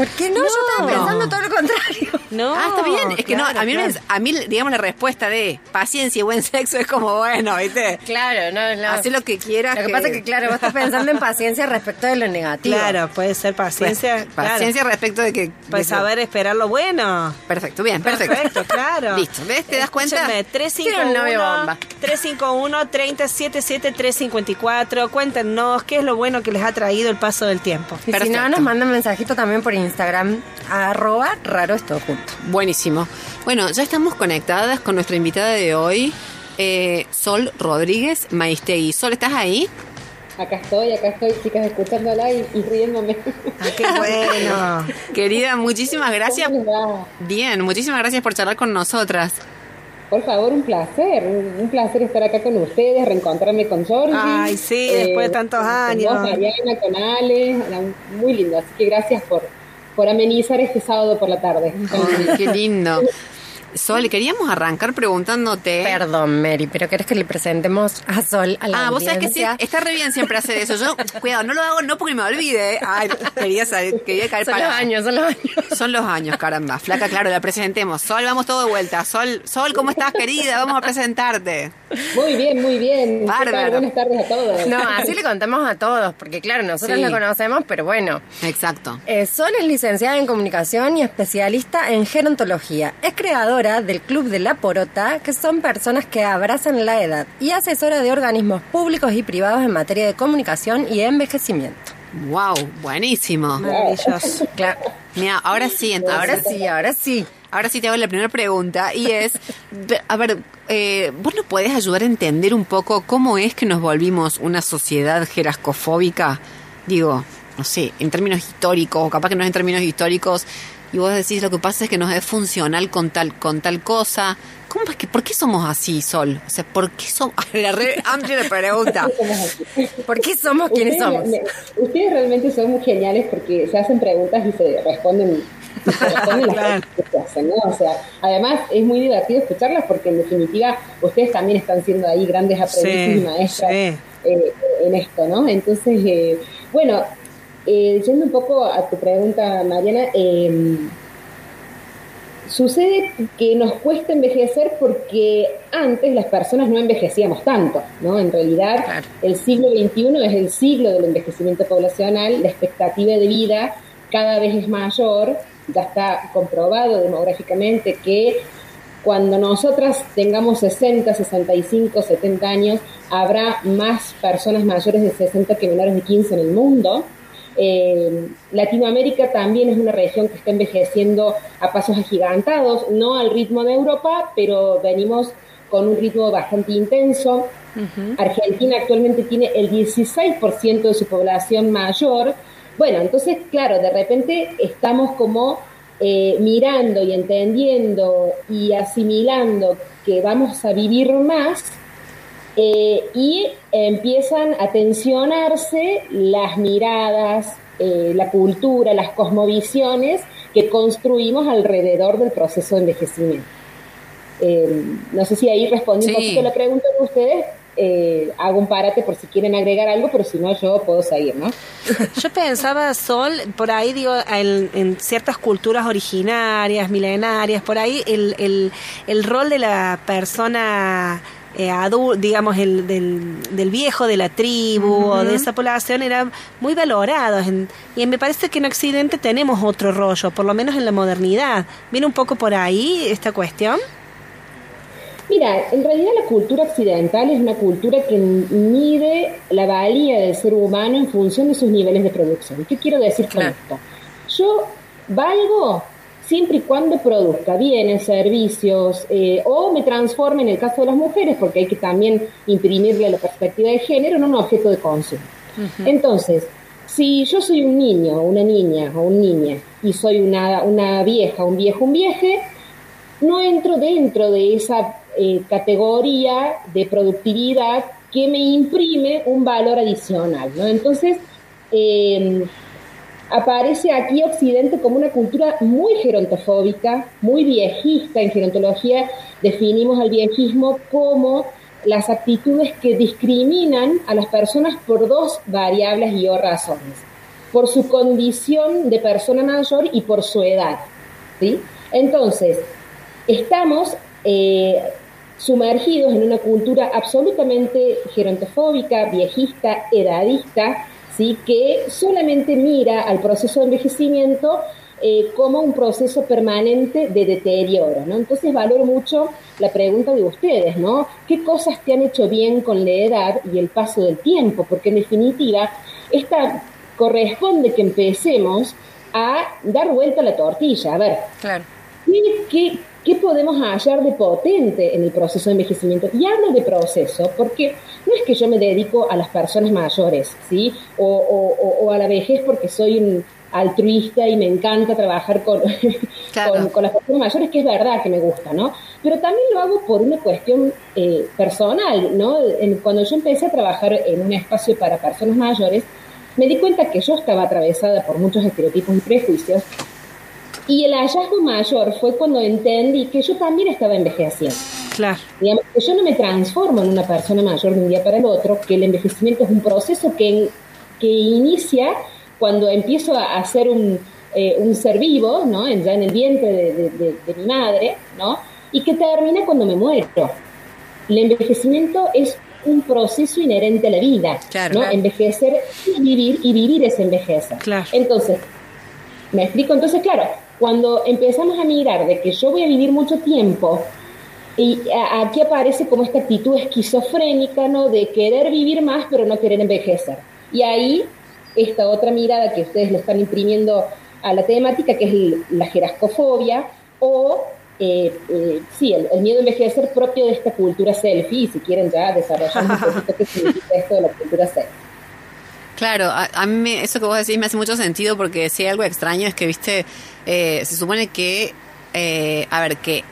¿Por qué no? Yo estaba No. pensando todo lo contrario. No. ah, está bien. Es que no, a mí, claro. me- a mí, digamos, la respuesta de paciencia y buen sexo es como, bueno, ¿viste? Claro, no, no. Haz lo que quieras. Lo que pasa es que, claro, vos estás pensando en paciencia respecto de lo negativo. Claro, puede ser paciencia. Pues, claro. Paciencia respecto de que. Pues de saber esperar lo bueno. Perfecto, bien, perfecto. Perfecto, claro. Listo, ¿ves? ¿Te das cuenta? Escúchame, Quiero un novio 351 bomba. 351 3077 354 Cuéntenos qué es lo bueno que les ha traído el paso del tiempo. Y si no, nos mandan mensajito también por Instagram, arroba raro es todo junto. Buenísimo. Bueno, ya estamos conectadas con nuestra invitada de hoy, eh, Sol Rodríguez Maistegui. Sol, ¿estás ahí? Acá estoy, acá estoy, chicas, escuchándola y, y riéndome. Ah, qué bueno. Querida, muchísimas gracias. Bien, muchísimas gracias por charlar con nosotras. Por favor, un placer, un placer estar acá con ustedes, reencontrarme con Jordi. Ay, sí, después de tantos con años. vos, Mariana, con Ale, muy lindo, así que gracias por, por amenizar este sábado por la tarde. Qué lindo. Sol, queríamos arrancar preguntándote. Perdón, Mary, pero ¿querés que le presentemos a Sol a la Ah, vos sabés que sí, está re bien siempre hacer eso. Yo, cuidado, no lo hago no porque me olvide. Ay, quería, saber- quería caer Son los para. años, son los años. Son los años, caramba. Flaca, claro, la presentemos. Sol, vamos todo de vuelta. Sol, Sol, ¿cómo estás, querida? Vamos a presentarte. Muy bien, muy bien. Bárbaro. Buenas tardes a todos. No, así le contamos a todos, porque claro, nosotros Sí. la conocemos, pero bueno. Exacto. Eh, Sol es licenciada en comunicación y especialista en gerontología. Es creadora del Club de la Porota, que son personas que abrazan la edad, y asesora de organismos públicos y privados en materia de comunicación y envejecimiento. Wow, buenísimo. Maravilloso. Claro. Mira, ahora sí, entonces. Ahora sí, ahora sí. Ahora sí te hago la primera pregunta y es, a ver, eh, ¿vos nos podés ayudar a entender un poco cómo es que nos volvimos una sociedad jerascofóbica? Digo, no sé, en términos históricos, o capaz que no es en términos históricos, y vos decís lo que pasa es que nos es funcional con tal, con tal cosa. ¿Cómo es que, ¿Por qué somos así, Sol? O sea, ¿por qué somos...? La re amplia pregunta. ¿Por qué somos quienes Ustedes, somos? me- ustedes realmente son muy geniales porque se hacen preguntas y se responden, y se responden las Claro. que se hacen, ¿no? O sea, además es muy divertido escucharlas porque en definitiva ustedes también están siendo ahí grandes aprendices Sí, y maestras sí. eh, en esto, ¿no? Entonces, eh, bueno, eh, yendo un poco a tu pregunta, Mariana, eh, Sucede que nos cuesta envejecer porque antes las personas no envejecíamos tanto, ¿no? En realidad, Claro. el siglo XXI es el siglo del envejecimiento poblacional, la expectativa de vida cada vez es mayor, ya está comprobado demográficamente que cuando nosotras tengamos 60, 65, 70 años, habrá más personas mayores de 60 que menores de 15 en el mundo. Eh, Latinoamérica también es una región que está envejeciendo a pasos agigantados, no al ritmo de Europa, pero venimos con un ritmo bastante intenso. Argentina actualmente tiene el 16% de su población mayor. Bueno, entonces, claro, de repente estamos como eh, mirando y entendiendo y asimilando que vamos a vivir más eh, y empiezan a tensionarse las miradas, eh, la cultura, las cosmovisiones que construimos alrededor del proceso de envejecimiento. Eh, no sé si ahí respondí un Sí. poquito la pregunta de ustedes. eh, hago un parate por si quieren agregar algo, pero si no, yo puedo seguir, ¿no? Yo pensaba, Sol, por ahí digo, en, en ciertas culturas originarias, milenarias, por ahí el, el, el rol de la persona adulta, digamos, el, del, del viejo de la tribu o de esa población era muy valorado. En- y me parece que en Occidente tenemos otro rollo, por lo menos en la modernidad. ¿Viene un poco por ahí esta cuestión? Mira, en realidad la cultura occidental es una cultura que mide la valía del ser humano en función de sus niveles de producción. ¿Qué quiero decir con esto? Yo valgo siempre y cuando produzca bienes, servicios, eh, o me transforme en el caso de las mujeres, porque hay que también imprimirle la perspectiva de género en un objeto de consumo. Entonces, si yo soy un niño, una niña o un niña, y soy una, una vieja, un viejo, un vieje, no entro dentro de esa eh, categoría de productividad que me imprime un valor adicional, ¿no? Entonces, eh, aparece aquí Occidente como una cultura muy gerontofóbica, muy viejista. En gerontología definimos al viejismo como las actitudes que discriminan a las personas por dos variables y o razones, por su condición de persona mayor y por su edad. ¿sí? Entonces, estamos eh, sumergidos en una cultura absolutamente gerontofóbica, viejista, edadista, ¿sí? que solamente mira al proceso de envejecimiento eh, como un proceso permanente de deterioro. ¿no? Entonces valoro mucho la pregunta de ustedes, ¿no? ¿Qué cosas te han hecho bien con la edad y el paso del tiempo? Porque en definitiva, esta corresponde que empecemos a dar vuelta a la tortilla. A ver, Claro. ¿Qué, qué, qué podemos hallar de potente en el proceso de envejecimiento? Y hablo de proceso porque no es que yo me dedico a las personas mayores, ¿sí? O, o- o- o a la vejez porque soy un altruista y me encanta trabajar con, Claro. con, con las personas mayores, que es verdad que me gusta, ¿no? Pero también lo hago por una cuestión eh, personal, ¿no? En- cuando yo empecé a trabajar en un espacio para personas mayores, me di cuenta que yo estaba atravesada por muchos estereotipos y prejuicios y el hallazgo mayor fue cuando entendí que yo también estaba envejeciendo. Claro. Digamos, que yo no me transformo en una persona mayor de un día para el otro, que el envejecimiento es un proceso que, que inicia cuando empiezo a hacer un, eh, un ser vivo, ¿no? En- ya en el vientre de, de- de- de mi madre, ¿no? Y que termina cuando me muero. El envejecimiento es un proceso inherente a la vida, Claro, ¿no? claro. Envejecer es vivir y vivir es envejecer. Claro. Entonces, ¿Me explico? Entonces, claro, cuando empezamos a mirar de que yo voy a vivir mucho tiempo, y aquí aparece como esta actitud esquizofrénica, ¿no? De querer vivir más, pero no querer envejecer. Y ahí, esta otra mirada que ustedes le están imprimiendo a la temática, que es la jerascofobia, o, eh, eh, sí, el, el miedo a envejecer propio de esta cultura selfie, si quieren ya desarrollar un poquito qué significa esto de la cultura selfie. Claro, a, a mí eso que vos decís me hace mucho sentido porque si hay algo extraño es que, viste, eh, se supone que, eh, a ver, que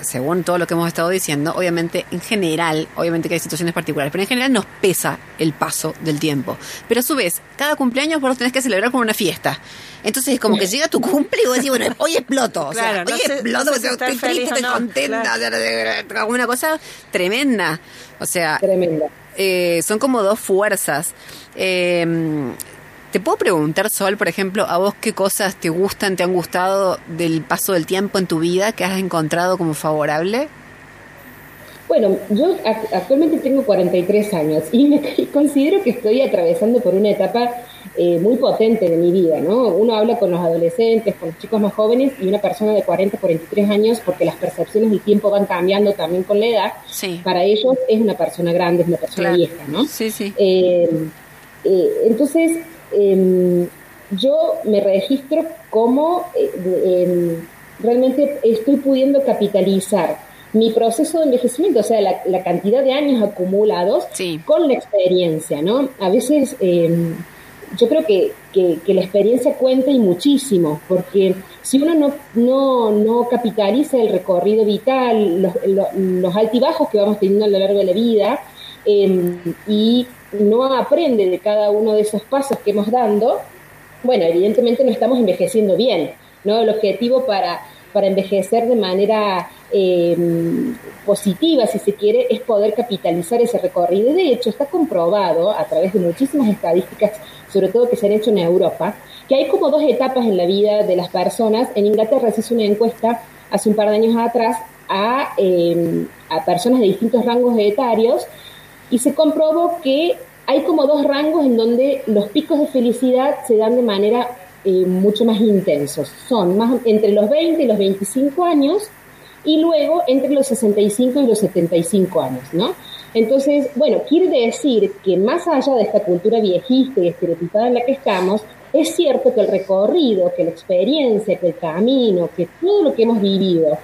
según todo lo que hemos estado diciendo, obviamente en general, obviamente que hay situaciones particulares, pero en general nos pesa el paso del tiempo. Pero a su vez, cada cumpleaños vos lo tenés que celebrar como una fiesta. Entonces, como que llega tu cumple y vos decís, bueno, hoy exploto. O sea, Claro, no hoy sé- exploto, no sé si estoy feliz triste, estoy no, contenta, claro. o sea, como una cosa tremenda. O sea, Tremenda. Eh, son como dos fuerzas. Eh, te puedo preguntar, Sol, por ejemplo, a vos qué cosas te gustan, te han gustado del paso del tiempo en tu vida, que has encontrado como favorable. Bueno, yo ac- actualmente tengo 43 años y me considero que estoy atravesando por una etapa eh, muy potente de mi vida, ¿no? Uno habla con los adolescentes, con los chicos más jóvenes y una persona de 40, 43 años, porque las percepciones del tiempo van cambiando también con la edad. Sí. Para ellos es una persona grande, es una persona Claro. vieja, ¿no? Sí, sí. Eh, eh, entonces, eh, yo me registro como eh, em, realmente estoy pudiendo capitalizar mi proceso de envejecimiento, o sea, la, la cantidad de años acumulados Sí. con la experiencia, ¿no? A veces eh, yo creo que, que- la experiencia cuenta y muchísimo, porque si uno no, no, no capitaliza el recorrido vital, los, lo- los altibajos que vamos teniendo a lo largo de la vida, eh, y no aprende de cada uno de esos pasos que hemos dando, bueno, evidentemente no estamos envejeciendo bien, ¿no? El objetivo para, para envejecer de manera eh, positiva, si se quiere, es poder capitalizar ese recorrido. De hecho, está comprobado a través de muchísimas estadísticas, sobre todo que se han hecho en Europa, que hay como dos etapas en la vida de las personas. En Inglaterra se hizo una encuesta hace un par de años atrás a, eh, a personas de distintos rangos etarios y se comprobó que hay como dos rangos en donde los picos de felicidad se dan de manera eh, mucho más intensos. Son más entre los 20 y los 25 años y luego entre los 65 y los 75 años, ¿no? Entonces, bueno, quiere decir que más allá de esta cultura viejista y estereotipada en la que estamos, es cierto que el recorrido, que la experiencia, que el camino, que todo lo que hemos vivido,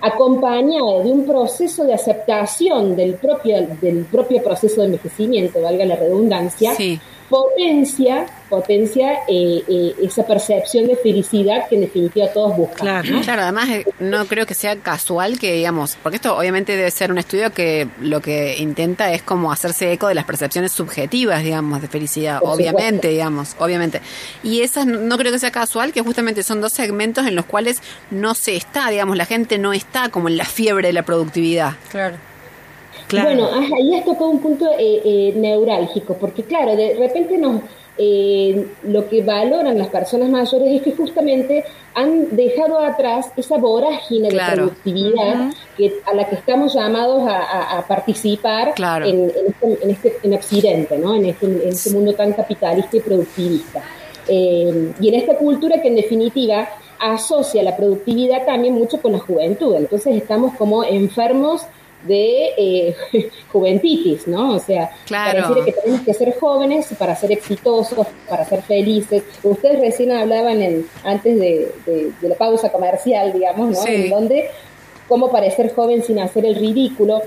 acompañado de un proceso de aceptación del propio, del propio proceso de envejecimiento, valga la redundancia. Potencia, potencia eh, eh, esa percepción de felicidad que en definitiva todos buscan. Claro. ¿no? Claro, además eh, no creo que sea casual que, digamos, porque esto obviamente debe ser un estudio que lo que intenta es como hacerse eco de las percepciones subjetivas, digamos, de felicidad, Por obviamente, supuesto. digamos, obviamente. Y esas no creo que sea casual, que justamente son dos segmentos en los cuales no se está, digamos, la gente no está como en la fiebre de la productividad. Claro. Claro. Bueno, ahí has tocado un punto eh, eh, neurálgico, porque claro, de repente nos, eh, lo que valoran las personas mayores es que justamente han dejado atrás esa vorágine de Claro. productividad que, a la que estamos llamados a, a- a participar Claro. en, en este, en, este- en Occidente, ¿no? en, este, en este mundo tan capitalista y productivista. Eh, y en esta cultura que en definitiva asocia la productividad también mucho con la juventud. Entonces estamos como enfermos de eh, juventitis, ¿no? O sea, Claro. pareciera que tenemos que ser jóvenes para ser exitosos, para ser felices. Ustedes recién hablaban en, antes de, de- de la pausa comercial, digamos, ¿no? Sí. En donde cómo parecer joven sin hacer el ridículo.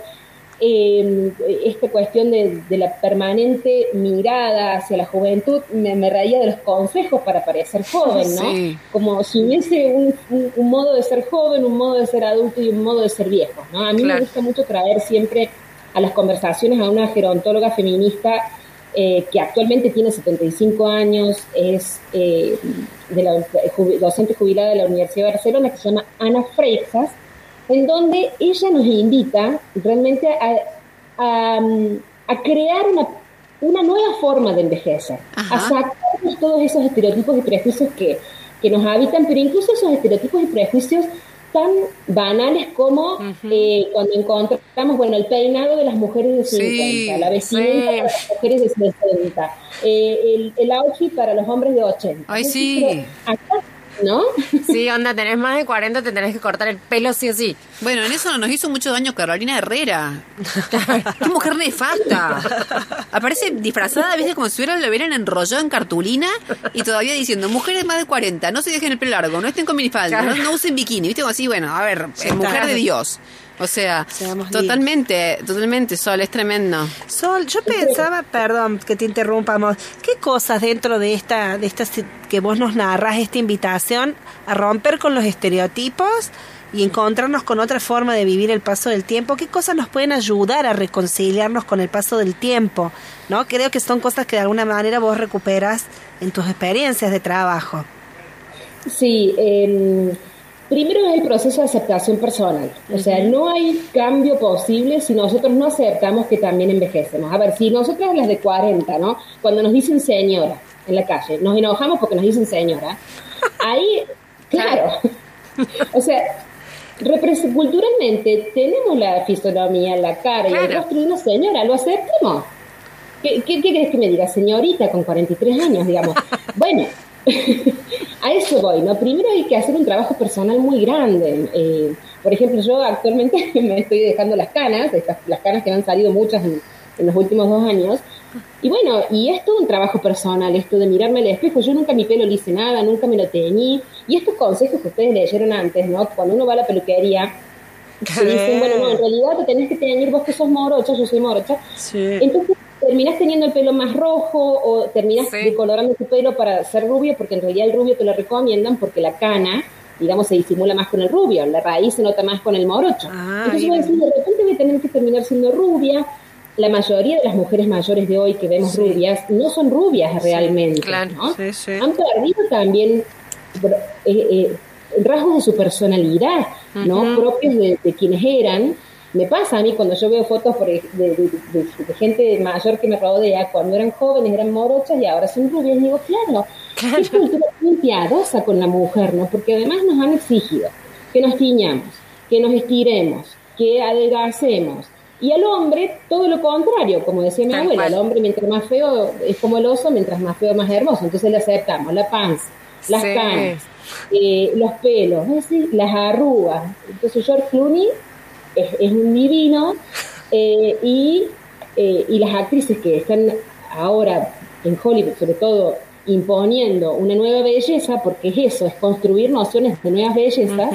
Eh, esta cuestión de, de la permanente mirada hacia la juventud, me, me reía de los consejos para parecer joven, ¿no? Sí. Como si hubiese un, un- un modo de ser joven, un modo de ser adulto y un modo de ser viejo, ¿no? A mí Claro. me gusta mucho traer siempre a las conversaciones a una gerontóloga feminista eh, que actualmente tiene 75 años, es eh, de la, jubi- docente jubilada de la Universidad de Barcelona, que se llama Ana Freixas, en donde ella nos invita realmente a, a, a crear una, una nueva forma de envejecer, Ajá. a sacarnos todos esos estereotipos y prejuicios que, que nos habitan, pero incluso esos estereotipos y prejuicios tan banales como eh, cuando encontramos, bueno, el peinado de las mujeres de 50, Sí, la vestimenta sí. para las mujeres de 60, eh, el, el outfit para los hombres de 80. Ay, Entonces, sí. acá, ¿no? Sí, onda, tenés más de 40, te tenés que cortar el pelo sí o sí. Bueno, en eso nos hizo mucho daño Carolina Herrera. Qué mujer nefasta. Aparece disfrazada, viste, como si hubiera, lo hubieran enrollado en cartulina y todavía diciendo, mujeres más de 40, no se dejen el pelo largo, no estén con minifalda, no, no usen bikini, viste, como así, bueno, a ver, es mujer claro. de Dios. O sea, Seamos totalmente, totalmente, Sol, es tremendo. Sol, yo pensaba, perdón que te interrumpamos, ¿qué cosas dentro de esta, de esta que vos nos narras, esta invitación a romper con los estereotipos y encontrarnos con otra forma de vivir el paso del tiempo? ¿Qué cosas nos pueden ayudar a reconciliarnos con el paso del tiempo? ¿No? Creo que son cosas que de alguna manera vos recuperas en tus experiencias de trabajo. Sí, eh, primero es el proceso de aceptación personal. O sea, no hay cambio posible si nosotros no aceptamos que también envejecemos. A ver, si nosotras las de 40, ¿no? Cuando nos dicen señora en la calle, nos enojamos porque nos dicen señora. Ahí, claro. O sea, culturalmente tenemos la fisonomía, la cara y el rostro de una señora, lo aceptemos. ¿Qué, qué, qué querés que me diga? Señorita con 43 años, digamos. bueno, a eso voy, ¿no? Primero hay que hacer un trabajo personal muy grande. Eh, por ejemplo, yo actualmente me estoy dejando las canas, estas, las canas que me han salido muchas en, en los últimos dos años. Y bueno, y es todo un trabajo personal, esto de mirarme al espejo. Yo nunca mi pelo le hice nada, nunca me lo teñí. Y estos consejos que ustedes leyeron antes, ¿no? Cuando uno va a la peluquería, se dicen, bueno, no, en realidad te tenés que teñir vos que sos morocha, yo soy morocha. Sí. Entonces terminás teniendo el pelo más rojo o terminás Sí. decolorando tu pelo para ser rubio, porque en realidad el rubio te lo recomiendan porque la cana, digamos, se disimula más con el rubio, la raíz se nota más con el morocho. Ah, Entonces vos va. decís, de repente voy a tener que terminar siendo rubia. La mayoría de las mujeres mayores de hoy que vemos rubias no son rubias realmente. claro. Han perdido también eh, eh, rasgos de su personalidad, ¿no? Propios de, de quienes eran. Me pasa a mí cuando yo veo fotos por de, de- de- de gente mayor que me rodea, cuando eran jóvenes eran morochas y ahora son rubias, y digo, claro, qué cultura muy piadosa con la mujer, ¿no? Porque además nos han exigido que nos tiñamos, que nos estiremos, que adelgacemos. Y al hombre, todo lo contrario, como decía mi Tal abuela, cual. el hombre mientras más feo es como el oso, mientras más feo más hermoso. Entonces le aceptamos la panza, las Sí. canas, eh, los pelos, es decir, las arrugas. Entonces George Clooney es, es un divino eh, y, eh, y las actrices que están ahora en Hollywood, sobre todo, imponiendo una nueva belleza, porque es eso, es construir nociones de nuevas bellezas.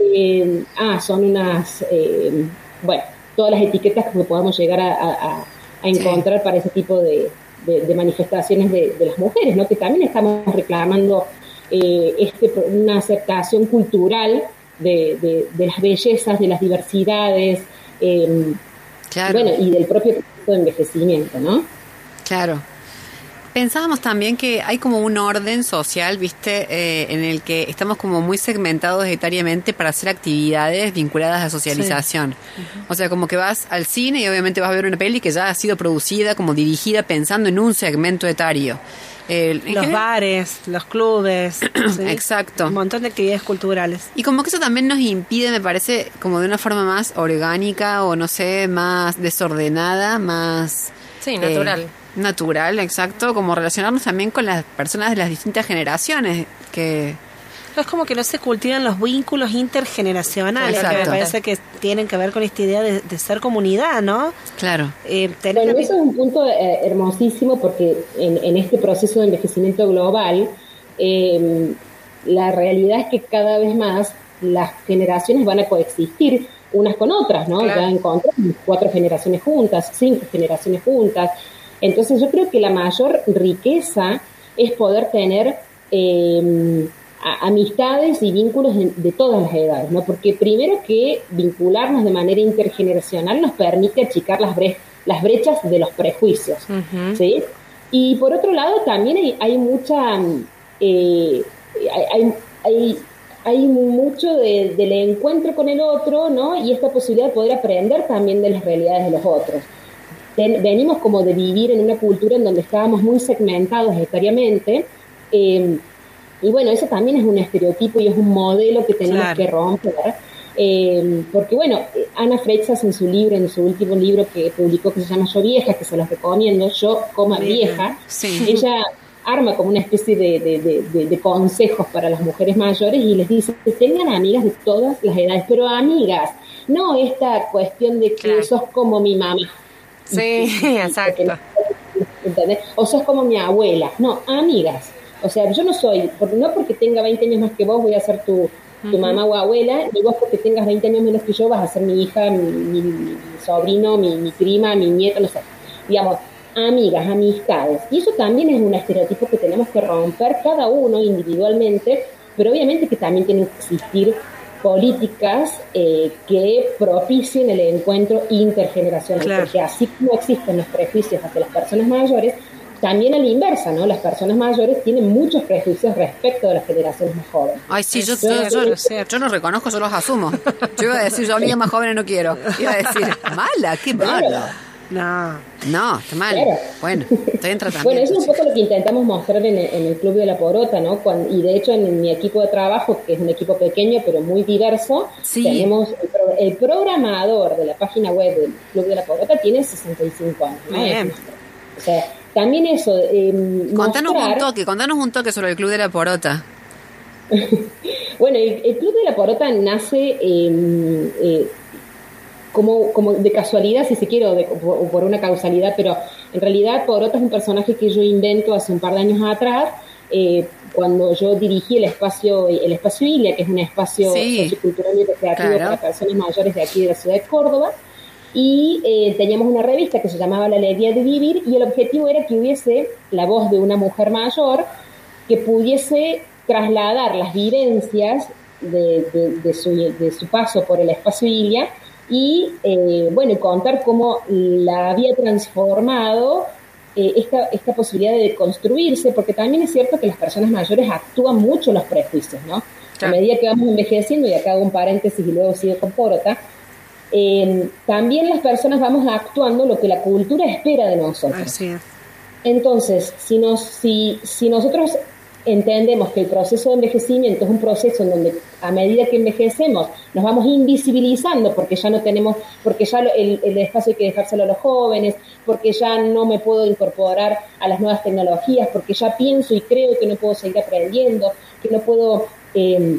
eh, ah, son unas, eh, bueno, todas las etiquetas que podamos llegar a, a- encontrar para ese tipo de, de- de manifestaciones de, de las mujeres, ¿no? Que también estamos reclamando eh, este, una aceptación cultural de, de- de las bellezas, de las diversidades, eh, Claro. bueno, y del propio proceso de envejecimiento, ¿no? Claro. Pensábamos también que hay como un orden social, viste, eh, en el que estamos como muy segmentados etariamente para hacer actividades vinculadas a socialización. O sea, como que vas al cine y obviamente vas a ver una peli que ya ha sido producida, como dirigida, pensando en un segmento etario. En Los general- bares, los clubes. ¿sí? Exacto. Un montón de actividades culturales. Y como que eso también nos impide, me parece, como de una forma más orgánica o no sé, más desordenada, más... Sí, eh, natural. natural, exacto, como relacionarnos también con las personas de las distintas generaciones que... Es como que no se cultivan los vínculos intergeneracionales, que me parece que tienen que ver con esta idea de, de ser comunidad, ¿no? Claro. Eh, tener Bueno, eso es un punto eh, hermosísimo porque en, en este proceso de envejecimiento global, eh, la realidad es que cada vez más las generaciones van a coexistir unas con otras, ¿no? Claro. Ya encontramos cuatro generaciones juntas, cinco generaciones juntas. Entonces yo creo que la mayor riqueza es poder tener eh, a- amistades y vínculos de, de todas las edades, ¿no? Porque primero que vincularnos de manera intergeneracional nos permite achicar las, bre- las brechas de los prejuicios, ¿sí? Y por otro lado también hay, hay mucha, eh, hay, hay, hay- mucho de- del encuentro con el otro, ¿no? Y esta posibilidad de poder aprender también de las realidades de los otros. Ten- venimos como de vivir en una cultura en donde estábamos muy segmentados etariamente, eh, y bueno, eso también es un estereotipo y es un modelo que tenemos Claro. que romper. eh, porque bueno, Ana Freixas en su libro, en su último libro que publicó que se llama Yo Vieja, que se los recomiendo, Yo coma vieja, Sí. ella arma como una especie de, de- de- consejos para las mujeres mayores y les dice que tengan amigas de todas las edades, pero amigas, no esta cuestión de que Claro. sos como mi mamá. Sí, exacto. ¿entendés? O sos como mi abuela. No, amigas. O sea, yo no soy, por- no porque tenga 20 años más que vos voy a ser tu, tu mamá o abuela, ni vos porque tengas 20 años menos que yo vas a ser mi hija, mi, mi- mi sobrino, mi, mi prima, mi nieto, no sé. Digamos, amigas, amistades. Y eso también es un estereotipo que tenemos que romper cada uno individualmente, pero obviamente que también tienen que existir políticas eh, que propicien el encuentro intergeneracional, Claro. porque así como existen los prejuicios hacia las personas mayores, también a la inversa, ¿no? Las personas mayores tienen muchos prejuicios respecto de las generaciones más jóvenes. Ay, sí, yo, yo, yo- cierto. yo no reconozco, yo los asumo. Yo iba a decir, yo amigas más jóvenes no quiero. Iba a decir, mala, qué mala. No. No, está mal. Claro. Bueno, estoy en tratamiento. Bueno, eso es un poco lo que intentamos mostrar en el, en el Club de la Porota, ¿no? Cuan- y de hecho en mi equipo de trabajo, que es un equipo pequeño pero muy diverso, Sí. tenemos el, pro- el programador de la página web del Club de la Porota tiene 65 años, ¿no? Bien. O sea, también eso, eh, Contanos un mostrar- toque, contanos un toque sobre el Club de la Porota. Bueno, el, el Club de la Porota nace eh, eh, como, como de casualidad, si se quiere, o, de- o por una causalidad, pero en realidad Porota es un personaje que yo invento hace un par de años atrás, eh, cuando yo dirigí el espacio el espacio Ilia, que es un espacio Sí. sociocultural y recreativo Claro. para personas mayores de aquí de la ciudad de Córdoba, y eh, teníamos una revista que se llamaba La Alegría de Vivir, y el objetivo era que hubiese la voz de una mujer mayor que pudiese trasladar las vivencias de, de- de su, de su paso por el espacio Ilia y, eh, bueno, contar cómo la había transformado eh, esta, esta posibilidad de construirse, porque también es cierto que las personas mayores actúan mucho los prejuicios, ¿no? A medida que vamos envejeciendo, y acá hago un paréntesis y luego sigo con Porota, eh, también las personas vamos actuando lo que la cultura espera de nosotros. Así es. Entonces, si, nos, si, si nosotros entendemos que el proceso de envejecimiento es un proceso en donde a medida que envejecemos nos vamos invisibilizando porque ya no tenemos, porque ya el, el espacio hay que dejárselo a los jóvenes, porque ya no me puedo incorporar a las nuevas tecnologías, porque ya pienso y creo que no puedo seguir aprendiendo, que no puedo eh,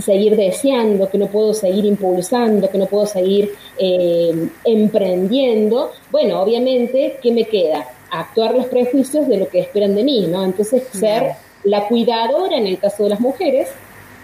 seguir deseando, que no puedo seguir impulsando, que no puedo seguir eh, emprendiendo, bueno, obviamente, ¿qué me queda? Actuar los prejuicios de lo que esperan de mí, ¿no? Entonces, ser la cuidadora en el caso de las mujeres,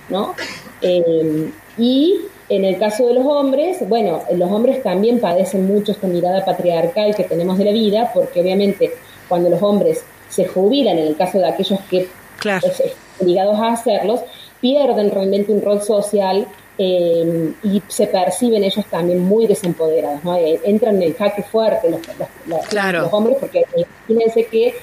¿no? Eh, y en el caso de los hombres, bueno, los hombres también padecen mucho esta mirada patriarcal que tenemos de la vida, porque obviamente cuando los hombres se jubilan, en el caso de aquellos que Claro. es- es- obligados a hacerlos, pierden realmente un rol social eh, y se perciben ellos también muy desempoderados, ¿no? Eh, entran en jaque fuerte los, los- los- Claro. los hombres, porque eh, imagínense que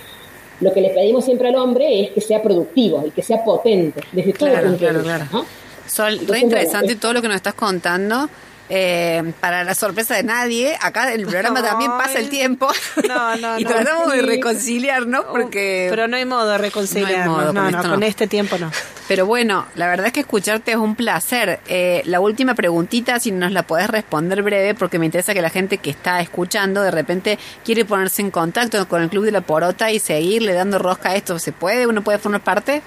lo que le pedimos siempre al hombre es que sea productivo y que sea potente, desde todo Claro, punto de claro, vista, claro. ¿no? Sol, re Entonces, interesante bueno, todo lo que nos estás contando. Eh, para la sorpresa de nadie, acá en el programa también pasa el tiempo. No, no, y tratamos de reconciliarnos porque. Pero no hay modo de reconciliarnos. No hay modo, con con este tiempo no. Pero bueno, la verdad es que escucharte es un placer. Eh, la última preguntita, si nos la podés responder breve, porque me interesa que la gente que está escuchando de repente quiere ponerse en contacto con el Club de la Porota y seguirle dando rosca a esto. ¿Se puede? ¿Uno puede formar parte?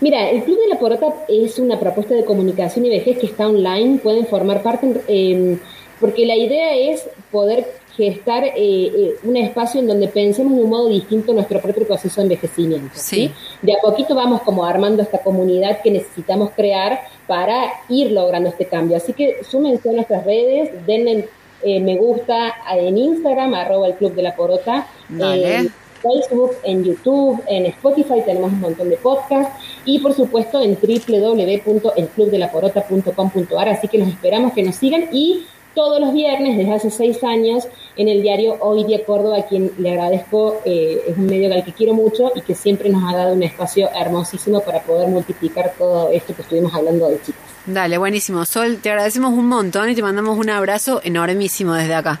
Mira, el Club de la Porota es una propuesta de comunicación y vejez que está online, pueden formar parte, eh, porque la idea es poder gestar eh, eh, un espacio en donde pensemos de un modo distinto nuestro propio proceso de envejecimiento. Sí. ¿sí? De a poquito vamos como armando esta comunidad que necesitamos crear para ir logrando este cambio. Así que súmense a nuestras redes, denle eh, me gusta en Instagram, arroba el Club de la Porota. Dale. Facebook, en YouTube, en Spotify tenemos un montón de podcasts y por supuesto en www.elclubdelaporota.com.ar, así que los esperamos que nos sigan y todos los viernes desde hace seis años en el diario Hoy Día Córdoba, a quien le agradezco, eh, es un medio al que quiero mucho y que siempre nos ha dado un espacio hermosísimo para poder multiplicar todo esto que estuvimos hablando de chicas. Dale, buenísimo. Sol, te agradecemos un montón y te mandamos un abrazo enormísimo desde acá.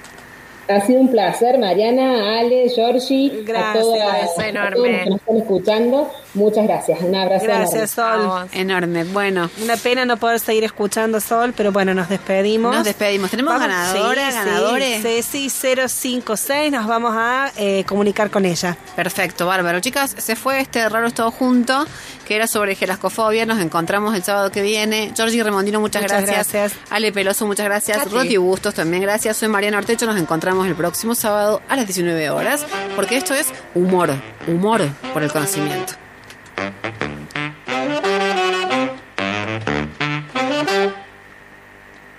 Ha sido un placer, Mariana, Ale, Georgie, Gracias, a, todas- a todos los que nos están escuchando. Muchas gracias. Un abrazo. Gracias, Sol. Vamos. Enorme. Bueno, Una pena no poder seguir escuchando Sol, pero bueno, nos despedimos. Nos despedimos. ¿Tenemos ganadoras, sí, ganadores? Sí, sí, 056, nos vamos a eh, comunicar con ella. perfecto, bárbaro. Chicas, se fue este Raros Todo Junto, que era sobre gelascofobia. Nos encontramos el sábado que viene. Georgie Remondino, muchas, Muchas gracias. gracias. Ale Peloso, muchas gracias. A ti. Roti Bustos, también gracias. Soy Mariana Ortecho. Nos encontramos el próximo sábado a las 19 horas, porque esto es humor. Humor por el conocimiento.